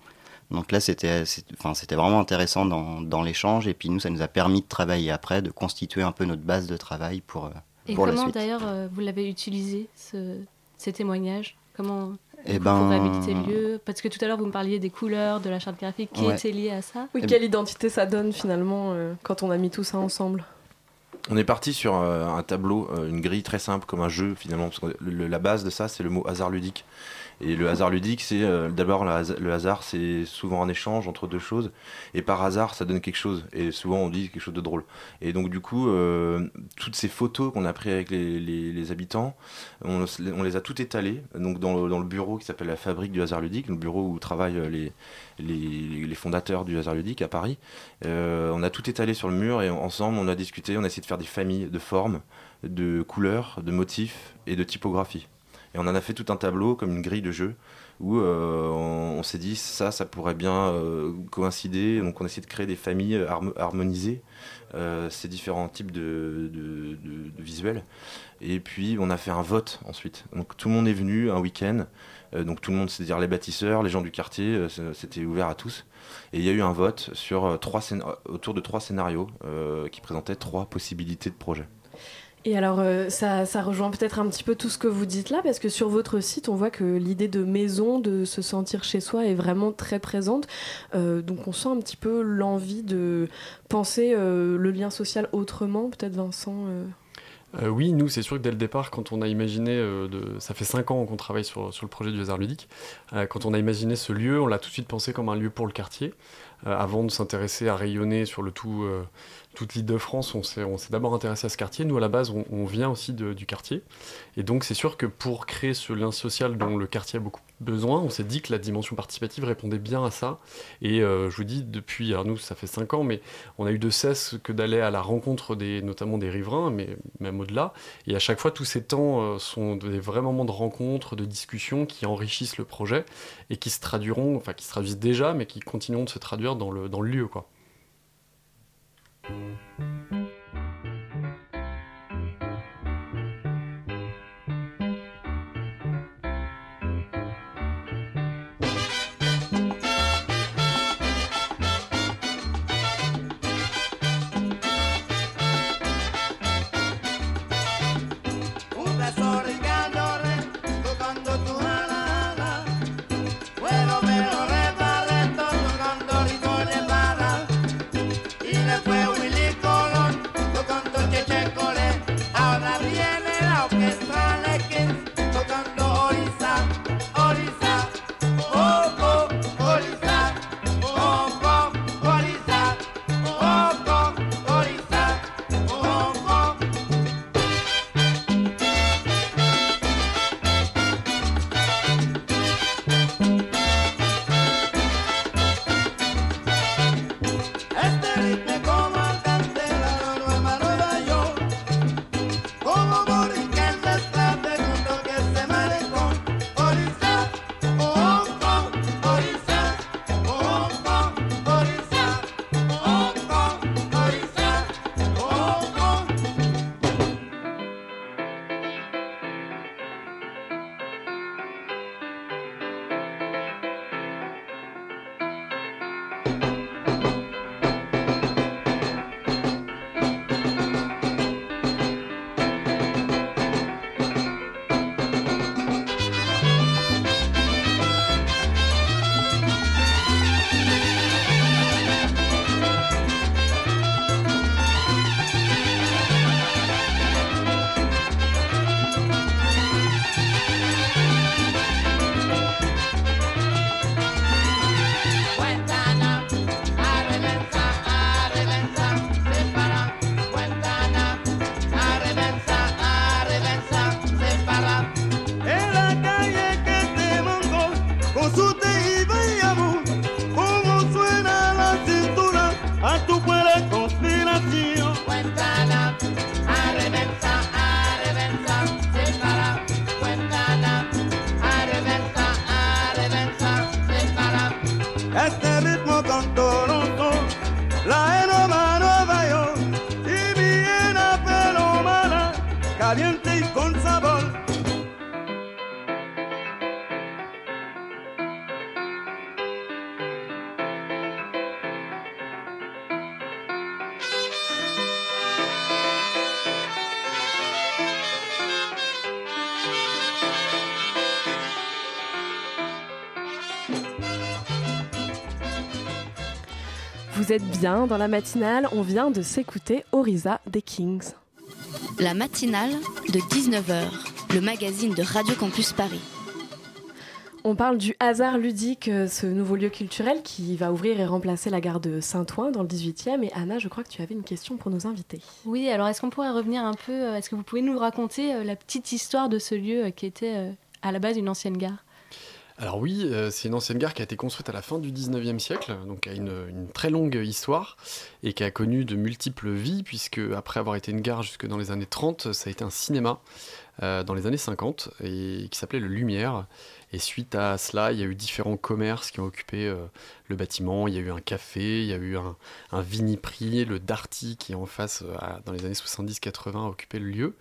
Donc là, c'était, c'est- enfin, c'était vraiment intéressant dans, dans l'échange. Et puis nous, ça nous a permis de travailler après, de constituer un peu notre base de travail pour, euh, Et pour la comment suite. d'ailleurs euh, vous l'avez utilisé, ce, ces témoignages? Comment Eh pour ben- réhabiliter le lieu? Parce que tout à l'heure vous me parliez des couleurs, de la charte graphique qui Ouais. était liée à ça? Oui, quelle identité ça donne finalement euh, quand on a mis tout ça ensemble? On est parti sur euh, un tableau, euh, une grille très simple comme un jeu finalement, parce que le- la base de ça c'est le mot hasard ludique. Et le hasard ludique, c'est euh, d'abord le hasard, c'est souvent un échange entre deux choses, et par hasard, ça donne quelque chose. Et souvent, on dit quelque chose de drôle. Et donc, du coup, euh, toutes ces photos qu'on a prises avec les, habitants, on, les a toutes étalées donc dans, le, bureau qui s'appelle la Fabrique du hasard ludique, le bureau où travaillent les, les, fondateurs du hasard ludique à Paris. Euh, on a tout étalé sur le mur et ensemble, on a discuté, on a essayé de faire des familles de formes, de couleurs, de motifs et de typographie. Et on en a fait tout un tableau comme une grille de jeu où euh, on, s'est dit ça, ça pourrait bien euh, coïncider. Donc on a essayé de créer des familles harmonisées, euh, ces différents types de, visuels. Et puis on a fait un vote ensuite. Donc tout le monde est venu un week-end. donc tout le monde, c'est-à-dire les bâtisseurs, les gens du quartier, c'était ouvert à tous. Et il y a eu un vote sur trois autour de trois scénarios qui présentaient trois possibilités de projet. Et alors, euh, ça, rejoint peut-être un petit peu tout ce que vous dites là, parce que sur votre site, on voit que l'idée de maison, de se sentir chez soi, est vraiment très présente. Euh, donc, on sent un petit peu l'envie de penser euh, le lien social autrement, peut-être Vincent oui, nous, c'est sûr que dès le départ, quand on a imaginé, ça fait 5 ans qu'on travaille sur, sur, le projet du hasard ludique, quand on a imaginé ce lieu, on l'a tout de suite pensé comme un lieu pour le quartier, avant de s'intéresser à rayonner sur le tout toute l'île de France, on s'est, d'abord intéressé à ce quartier. Nous, à la base, on, vient aussi du quartier. Et donc, c'est sûr que pour créer ce lien social dont le quartier a beaucoup besoin, on s'est dit que la dimension participative répondait bien à ça. Et euh, je vous dis, depuis, alors nous, ça fait cinq ans, mais on a eu de cesse que d'aller à la rencontre des, notamment des riverains, mais même au-delà. Et à chaque fois, tous ces temps euh, sont des vrais moments de rencontre, de discussion qui enrichissent le projet et qui se traduiront, enfin, qui se traduisent déjà, mais qui continueront de se traduire dans le, dans le lieu, quoi. Thank you. Êtes bien dans la matinale, on vient de s'écouter Orisa des Kings. La matinale de 19h, le magazine de Radio Campus Paris. On parle du hasard ludique, euh, ce nouveau lieu culturel qui va ouvrir et remplacer la gare de Saint-Ouen dans le 18e. Et Anna, je crois que tu avais une question pour nos invités. Oui, alors est-ce qu'on pourrait revenir un peu, euh, est-ce que vous pouvez nous raconter euh, la petite histoire de ce lieu qui était à la base une ancienne gare? Alors oui, c'est une ancienne gare qui a été construite à la fin du 19e siècle, donc a une, très longue histoire et qui a connu de multiples vies, puisque après avoir été une gare jusque dans les années 30, ça a été un cinéma dans les années 50 et qui s'appelait le Lumière et suite à cela, il y a eu différents commerces qui ont occupé euh, le bâtiment. Il y a eu un café, il y a eu un, un Viniprix, le Darty qui en face, euh, dans les années 70-80, a occupé le lieu.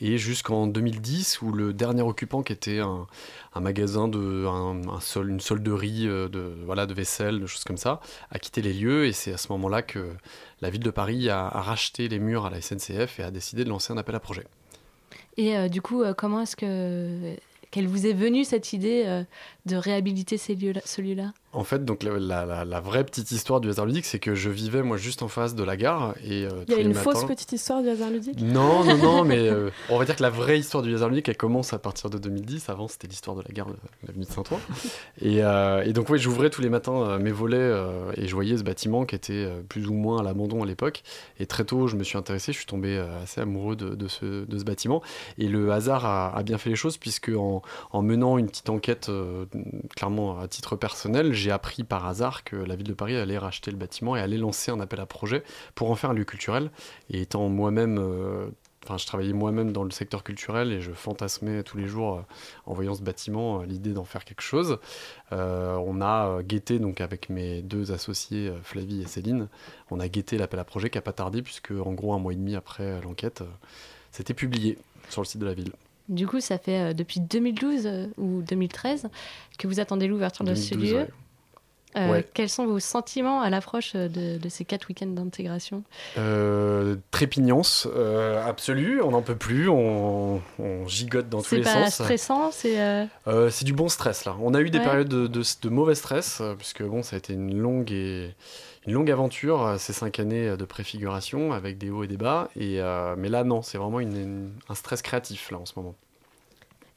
Et jusqu'en 2010, où le dernier occupant, qui était un, magasin, de, un, une solderie euh, de, voilà, de vaisselle, de choses comme ça, a quitté les lieux. Et c'est à ce moment-là que la ville de Paris a, racheté les murs à la SNCF et a décidé de lancer un appel à projet. Et du coup, comment est-ce que qu'elle vous est venue cette idée euh, de réhabiliter ces lieux ce lieu-là? En fait, donc la, vraie petite histoire du hasard ludique, c'est que je vivais moi juste en face de la gare et euh, il y a une fausse petite histoire du hasard ludique? Non, non, non, mais euh, on va dire que la vraie histoire du hasard ludique, elle commence à partir de 2010. Avant, c'était l'histoire de la gare de l'avenue de Saint-Ouen. et, euh, et, donc oui, j'ouvrais tous les matins mes volets et je voyais ce bâtiment qui était plus ou moins à l'abandon à l'époque. Et très tôt, je me suis intéressé, je suis tombé assez amoureux de, ce, de ce, bâtiment. Et le hasard a, bien fait les choses puisque en, en menant une petite enquête, clairement à titre personnel, j'ai appris par hasard que la ville de Paris allait racheter le bâtiment et allait lancer un appel à projet pour en faire un lieu culturel. Et étant moi-même, euh, enfin, je travaillais moi-même dans le secteur culturel et je fantasmais tous les jours euh, en voyant ce bâtiment euh, l'idée d'en faire quelque chose. on a guetté donc avec mes deux associés Flavie et Céline, on a guetté l'appel à projet qui a pas tardé puisque en gros un mois et demi après l'enquête, c'était publié sur le site de la ville. Du coup, ça fait depuis 2012 ou 2013 que vous attendez l'ouverture de ce lieu. Euh, quels sont vos sentiments à l'approche de, ces quatre week-ends d'intégration? Euh, Trépignance euh, absolue, on n'en peut plus, on, gigote dans tous les sens. C'est pas stressant C'est euh, du bon stress là. On a eu des périodes de, mauvais stress, puisque bon, ça a été une longue, et, une longue aventure, ces cinq années de préfiguration, avec des hauts et des bas. Et, mais là, non, c'est vraiment un stress créatif là en ce moment.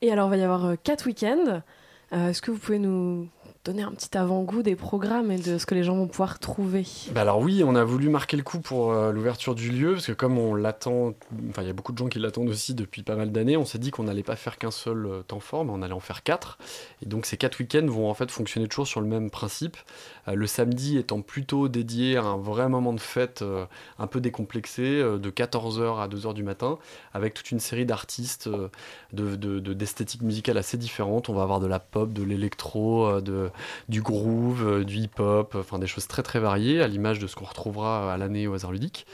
Et alors, il va y avoir quatre week-ends. Est-ce que vous pouvez nous donner un petit avant-goût des programmes et de ce que les gens vont pouvoir trouver bah Alors oui, on a voulu marquer le coup pour euh, l'ouverture du lieu, parce que comme on l'attend, enfin il y a beaucoup de gens qui l'attendent aussi depuis pas mal d'années, on s'est dit qu'on n'allait pas faire qu'un seul euh, temps fort, mais on allait en faire quatre. Et donc ces quatre week-ends vont en fait fonctionner toujours sur le même principe. Euh, le samedi étant plutôt dédié à un vrai moment de fête un peu décomplexé, de 14h à 2h du matin, avec toute une série d'artistes d'esthétique de, de, musicale assez différentes. On va avoir de la pop, de l'électro, de du groove, euh, du hip-hop, enfin des choses très très variées, à l'image de ce qu'on retrouvera à l'année au hasard ludique.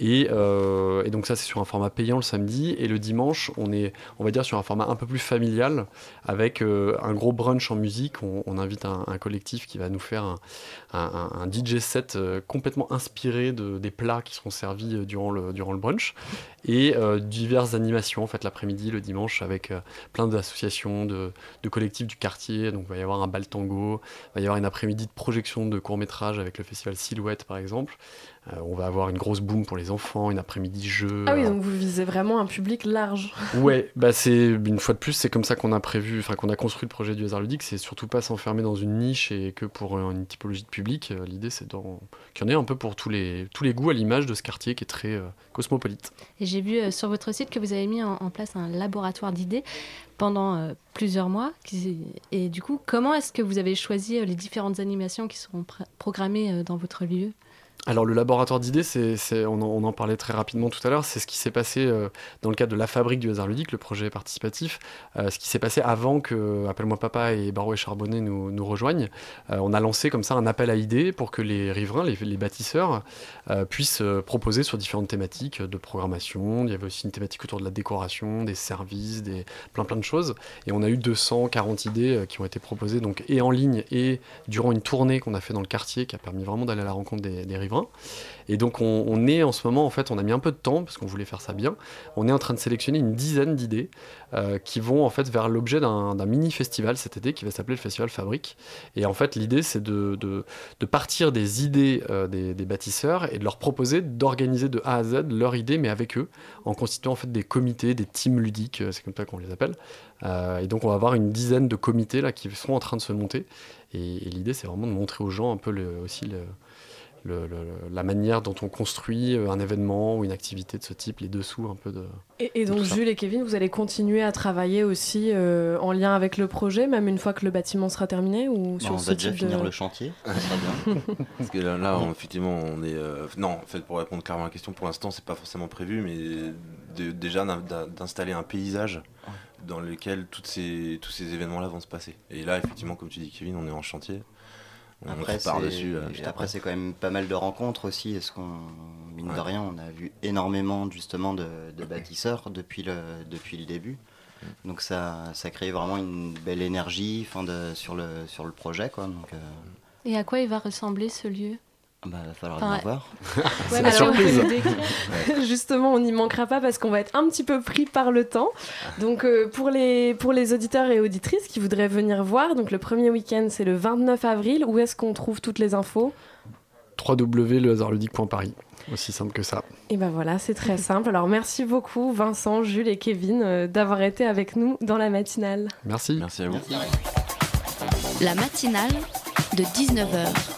Euh, et, donc ça c'est sur un format payant le samedi et le dimanche on est on va dire sur un format un peu plus familial avec euh, un gros brunch en musique. On, invite un, collectif qui va nous faire un, DJ set complètement inspiré de, des plats qui seront servis durant le, durant le brunch et diverses animations en fait l'après-midi, le dimanche avec plein d'associations, de, de, collectifs du quartier. Donc il va y avoir un bal tango, il va y avoir une après-midi de projection de courts métrages avec le festival Silhouette par exemple. Euh, on va avoir une grosse boom pour les enfants, une après-midi jeu. Ah oui, donc vous visez vraiment un public large. ouais, bah c'est une fois de plus, c'est comme ça qu'on a prévu, enfin qu'on a construit le projet du hasard ludique. C'est surtout pas s'enfermer dans une niche et que pour une typologie de public. Euh, l'idée, c'est qu'il y en ait un peu pour tous les tous les goûts à l'image de ce quartier qui est très euh, cosmopolite. Et j'ai vu sur votre site que vous avez mis en, place un laboratoire d'idées pendant plusieurs mois. Et du coup, comment est-ce que vous avez choisi les différentes animations qui seront programmées dans votre lieu? Alors le laboratoire d'idées, c'est, on, en parlait très rapidement tout à l'heure, c'est ce qui s'est passé euh, dans le cadre de la fabrique du hasard ludique, le projet participatif, euh, ce qui s'est passé avant que Appelle-moi Papa et Barreau et Charbonnet nous, rejoignent. Euh, on a lancé comme ça un appel à idées pour que les riverains, les, bâtisseurs, puissent proposer sur différentes thématiques de programmation. Il y avait aussi une thématique autour de la décoration, des services, des, plein plein de choses. Et on a eu 240 idées qui ont été proposées donc et en ligne et durant une tournée qu'on a fait dans le quartier qui a permis vraiment d'aller à la rencontre des riverains. Et donc on, est en ce moment, en fait, on a mis un peu de temps parce qu'on voulait faire ça bien. On est en train de sélectionner une dizaine d'idées euh, qui vont en fait vers l'objet d'un mini festival cet été qui va s'appeler le Festival Fabrique. Et en fait, l'idée c'est de, partir des idées euh, des, bâtisseurs et de leur proposer d'organiser de A à Z leur idée, mais avec eux, en constituant en fait des comités, des teams ludiques, euh, c'est comme ça qu'on les appelle. et donc on va avoir une dizaine de comités là qui sont en train de se monter. Et, l'idée c'est vraiment de montrer aux gens un peu aussi le la manière dont on construit euh, un événement ou une activité de ce type, les dessous un peu de. Et, donc Jules et Kevin, vous allez continuer à travailler aussi euh, en lien avec le projet, même une fois que le bâtiment sera terminé ou bah, sur On va déjà finir le chantier. Parce que là, effectivement, on est. Euh, non, en fait, pour répondre clairement à la question, pour l'instant, c'est pas forcément prévu, mais déjà d'installer un paysage dans lequel toutes ces, tous ces événements-là vont se passer. Et là, effectivement, comme tu dis, Kevin, on est en chantier. Après, c'est, dessus. après, c'est quand même pas mal de rencontres aussi. Est-ce qu'on, mine de rien, on a vu énormément justement de, bâtisseurs depuis le, depuis le début. Mm. Donc ça, ça crée vraiment une belle énergie de, sur, le, sur le projet. Quoi. Donc, euh, Et à quoi il va ressembler ce lieu? Bah, va falloir enfin, voir. c'est la surprise. Justement, on n'y manquera pas parce qu'on va être un petit peu pris par le temps. Donc, euh, pour, les, pour les auditeurs et auditrices qui voudraient venir voir, donc le premier week-end, c'est le 29 avril. Où est-ce qu'on trouve toutes les infos? www.lehasardludique.paris. Aussi simple que ça. Et ben voilà, c'est très simple. Alors merci beaucoup Vincent, Jules et Kevin euh, d'avoir été avec nous dans la matinale. Merci. Merci à vous. La matinale de 19h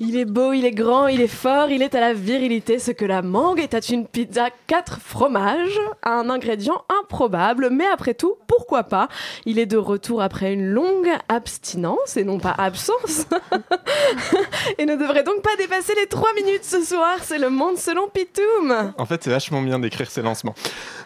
Il est beau, il est grand, il est fort, il est à la virilité ce que la mangue est à une pizza 4 fromages, un ingrédient improbable, mais après tout, pourquoi pas? Il est de retour après une longue abstinence et non pas absence. et ne devrait donc pas dépasser les 3 minutes ce soir, c'est le monde selon Pitoum. En fait, c'est vachement bien d'écrire ces lancements.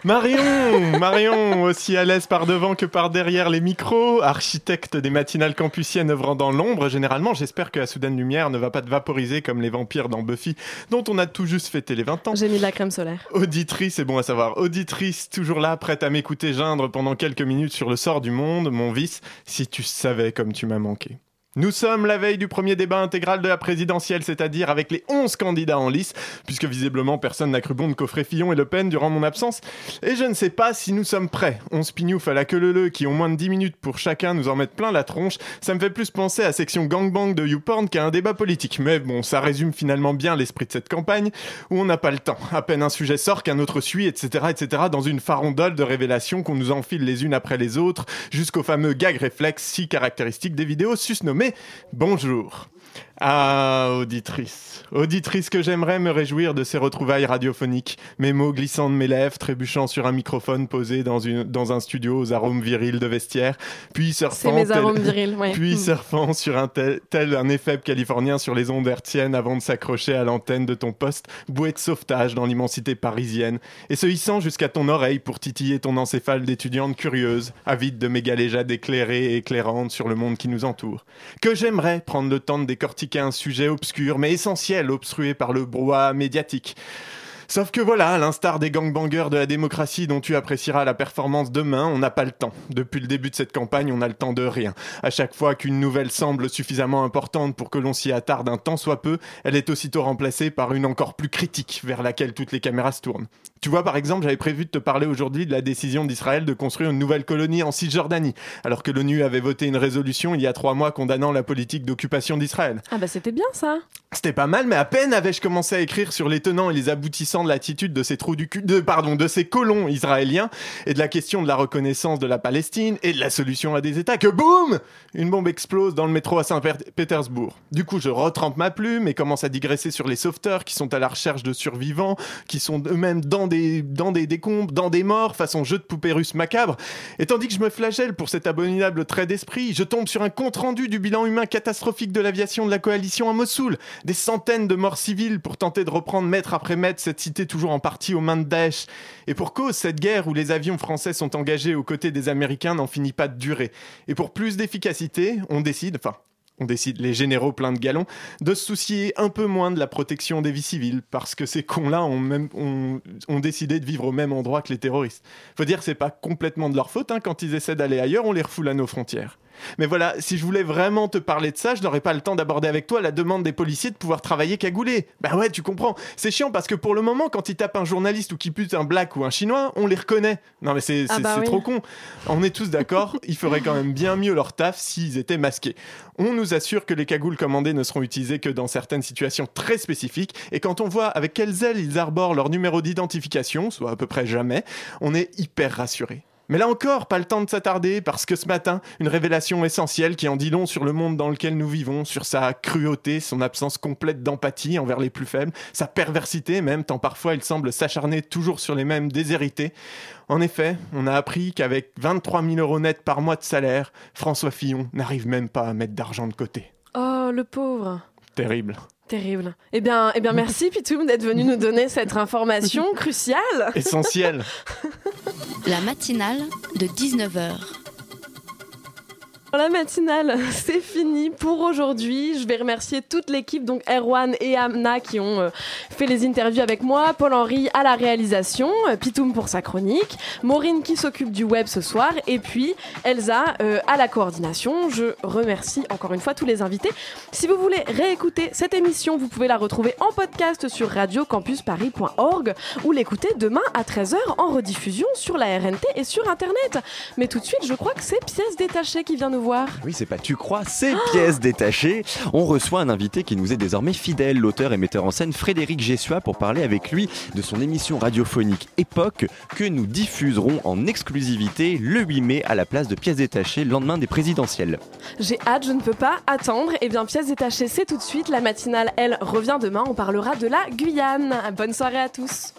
Marion Marion, aussi à l'aise par devant que par derrière les micros, architecte des matinales campusiennes œuvrant dans l'ombre, généralement, j'espère que la soudaine lumière ne va pas de vaporiser comme les vampires dans Buffy, dont on a tout juste fêté les 20 ans. J'ai mis de la crème solaire. Auditrice, c'est bon à savoir. Auditrice, toujours là, prête à m'écouter geindre pendant quelques minutes sur le sort du monde, mon vice, si tu savais comme tu m'as manqué. Nous sommes la veille du premier débat intégral de la présidentielle, c'est-à-dire avec les 11 candidats en lice, puisque visiblement personne n'a cru bon de coffrer Fillon et Le Pen durant mon absence. Et je ne sais pas si nous sommes prêts. 11 pignoufs à la queue leu qui ont moins de 10 minutes pour chacun nous en mettre plein la tronche. Ça me fait plus penser à section gangbang de YouPorn qu'à un débat politique. Mais bon, ça résume finalement bien l'esprit de cette campagne, où on n'a pas le temps. À peine un sujet sort qu'un autre suit, etc., etc., dans une farandole de révélations qu'on nous enfile les unes après les autres, jusqu'au fameux gag réflexe si caractéristique des vidéos susnommées bonjour. Ah, auditrice. Auditrice que j'aimerais me réjouir de ces retrouvailles radiophoniques. Mes mots glissant de mes lèvres, trébuchant sur un microphone posé dans, une, dans un studio aux arômes virils de vestiaire, puis surfant, puis surfant sur un tel, tel un effet californien sur les ondes hertziennes avant de s'accrocher à l'antenne de ton poste, bouée de sauvetage dans l'immensité parisienne, et se hissant jusqu'à ton oreille pour titiller ton encéphale d'étudiante curieuse, avide de mes galéjades éclairées et éclairantes sur le monde qui nous entoure. Que j'aimerais prendre le temps de décortiquer un sujet obscur mais essentiel, obstrué par le brouhaha médiatique. Sauf que voilà, à l'instar des gangbangers de la démocratie dont tu apprécieras la performance demain, on n'a pas le temps. Depuis le début de cette campagne, on a le temps de rien. À chaque fois qu'une nouvelle semble suffisamment importante pour que l'on s'y attarde un temps soit peu, elle est aussitôt remplacée par une encore plus critique vers laquelle toutes les caméras se tournent. Tu vois, par exemple, j'avais prévu de te parler aujourd'hui de la décision d'Israël de construire une nouvelle colonie en Cisjordanie, alors que l'ONU avait voté une résolution il y a trois mois condamnant la politique d'occupation d'Israël. Ah bah c'était bien ça. C'était pas mal, mais à peine avais-je commencé à écrire sur les tenants et les aboutissants de l'attitude de ces trous du cul, de, pardon, de ces colons israéliens et de la question de la reconnaissance de la Palestine et de la solution à des États que boum, une bombe explose dans le métro à Saint-Pétersbourg. Du coup, je retrempe ma plume et commence à digresser sur les sauveteurs qui sont à la recherche de survivants, qui sont eux-mêmes dans des, dans des décombres, dans des morts, façon jeu de poupée russe macabre. Et tandis que je me flagelle pour cet abominable trait d'esprit, je tombe sur un compte-rendu du bilan humain catastrophique de l'aviation de la coalition à Mossoul. Des centaines de morts civiles pour tenter de reprendre mètre après mètre cette toujours en partie aux mains de Daesh. Et pour cause, cette guerre où les avions français sont engagés aux côtés des Américains n'en finit pas de durer. Et pour plus d'efficacité, on décide, enfin, on décide, les généraux pleins de galons, de se soucier un peu moins de la protection des vies civiles, parce que ces cons-là ont, même, ont décidé de vivre au même endroit que les terroristes. Faut dire, c'est pas complètement de leur faute, hein, quand ils essaient d'aller ailleurs, on les refoule à nos frontières. Mais voilà, si je voulais vraiment te parler de ça, je n'aurais pas le temps d'aborder avec toi la demande des policiers de pouvoir travailler cagoulé. Bah ouais, tu comprends. C'est chiant parce que pour le moment, quand ils tapent un journaliste ou qu'ils pute un black ou un chinois, on les reconnaît. Non mais c'est Ah bah oui. trop con. On est tous d'accord, ils feraient quand même bien mieux leur taf s'ils étaient masqués. On nous assure que les cagoules commandées ne seront utilisées que dans certaines situations très spécifiques, et quand on voit avec quelles ailes ils arborent leur numéro d'identification, soit à peu près jamais, on est hyper rassuré. Mais là encore, pas le temps de s'attarder, parce que ce matin, une révélation essentielle qui en dit long sur le monde dans lequel nous vivons, sur sa cruauté, son absence complète d'empathie envers les plus faibles, sa perversité même, tant parfois il semble s'acharner toujours sur les mêmes déshérités. En effet, on a appris qu'avec 23 000 euros net par mois de salaire, François Fillon n'arrive même pas à mettre d'argent de côté. Oh, le pauvre. Terrible. Terrible. Eh bien, eh bien merci Pitoum d'être venu nous donner cette information cruciale. Essentiel. La matinale de 19h. La matinale, c'est fini pour aujourd'hui. Je vais remercier toute l'équipe, donc Erwan et Amna qui ont euh, fait les interviews avec moi, Paul-Henri à la réalisation, euh, Pitoum pour sa chronique, Maureen qui s'occupe du web ce soir, et puis Elsa euh, à la coordination. Je remercie encore une fois tous les invités. Si vous voulez réécouter cette émission, vous pouvez la retrouver en podcast sur radiocampusparis.org ou l'écouter demain à 13h en rediffusion sur la RNT et sur Internet. Mais tout de suite, je crois que c'est Pièce détachée qui vient nous voir. Oui, c'est pas tu crois, c'est pièce détachée. On reçoit un invité qui nous est désormais fidèle, l'auteur et metteur en scène Frédéric Gessua, pour parler avec lui de son émission radiophonique Époque que nous diffuserons en exclusivité le 8 mai à la place de pièce détachée, le lendemain des présidentielles. J'ai hâte, je ne peux pas attendre. Eh bien, pièce détachée, c'est tout de suite. La matinale, elle, revient demain. On parlera de la Guyane. Bonne soirée à tous.